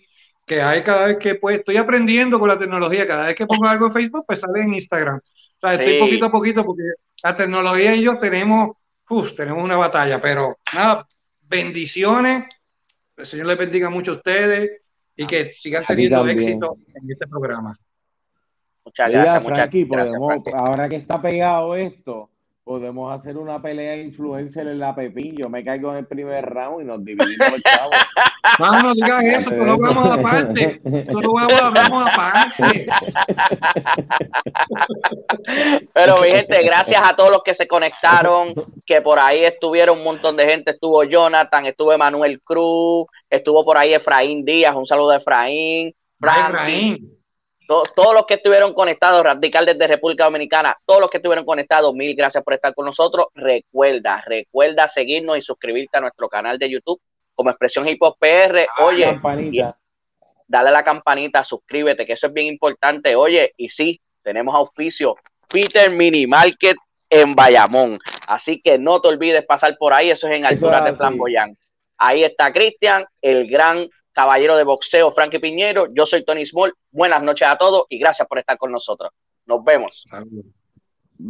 que hay cada vez que pues, estoy aprendiendo con la tecnología, cada vez que pongo algo en Facebook, pues sale en Instagram. O sea, estoy poquito a poquito porque la tecnología y yo tenemos, uf, tenemos una batalla, pero nada, bendiciones el Señor les bendiga mucho a ustedes y que sigan teniendo éxito en este programa. Muchas gracias, Frankie, ahora que está pegado esto, podemos hacer una pelea influencer en la Pepín. Yo me caigo en el primer round y nos dividimos el chavo. No, no digas eso, que lo vamos aparte. Solo vamos aparte. Pero mi gente, gracias a todos los que se conectaron, que por ahí estuvieron un montón de gente. Estuvo Jonathan, estuvo Manuel Cruz, estuvo por ahí Efraín Díaz, un saludo de Efraín. Efraín todos los que estuvieron conectados, Radical desde República Dominicana, todos los que estuvieron conectados, mil gracias por estar con nosotros. Recuerda, recuerda seguirnos y suscribirte a nuestro canal de YouTube como Expresión Hip Hop PR. Oye, dale a la campanita, suscríbete, que eso es bien importante. Oye, y sí, tenemos auspicio Peter Mini Market en Bayamón. Así que no te olvides pasar por ahí, eso es en alturas de Flamboyán. Ahí está Cristian, el gran caballero de boxeo Frankie Piñero. Yo soy Tony Small. Buenas noches a todos y gracias por estar con nosotros. Nos vemos.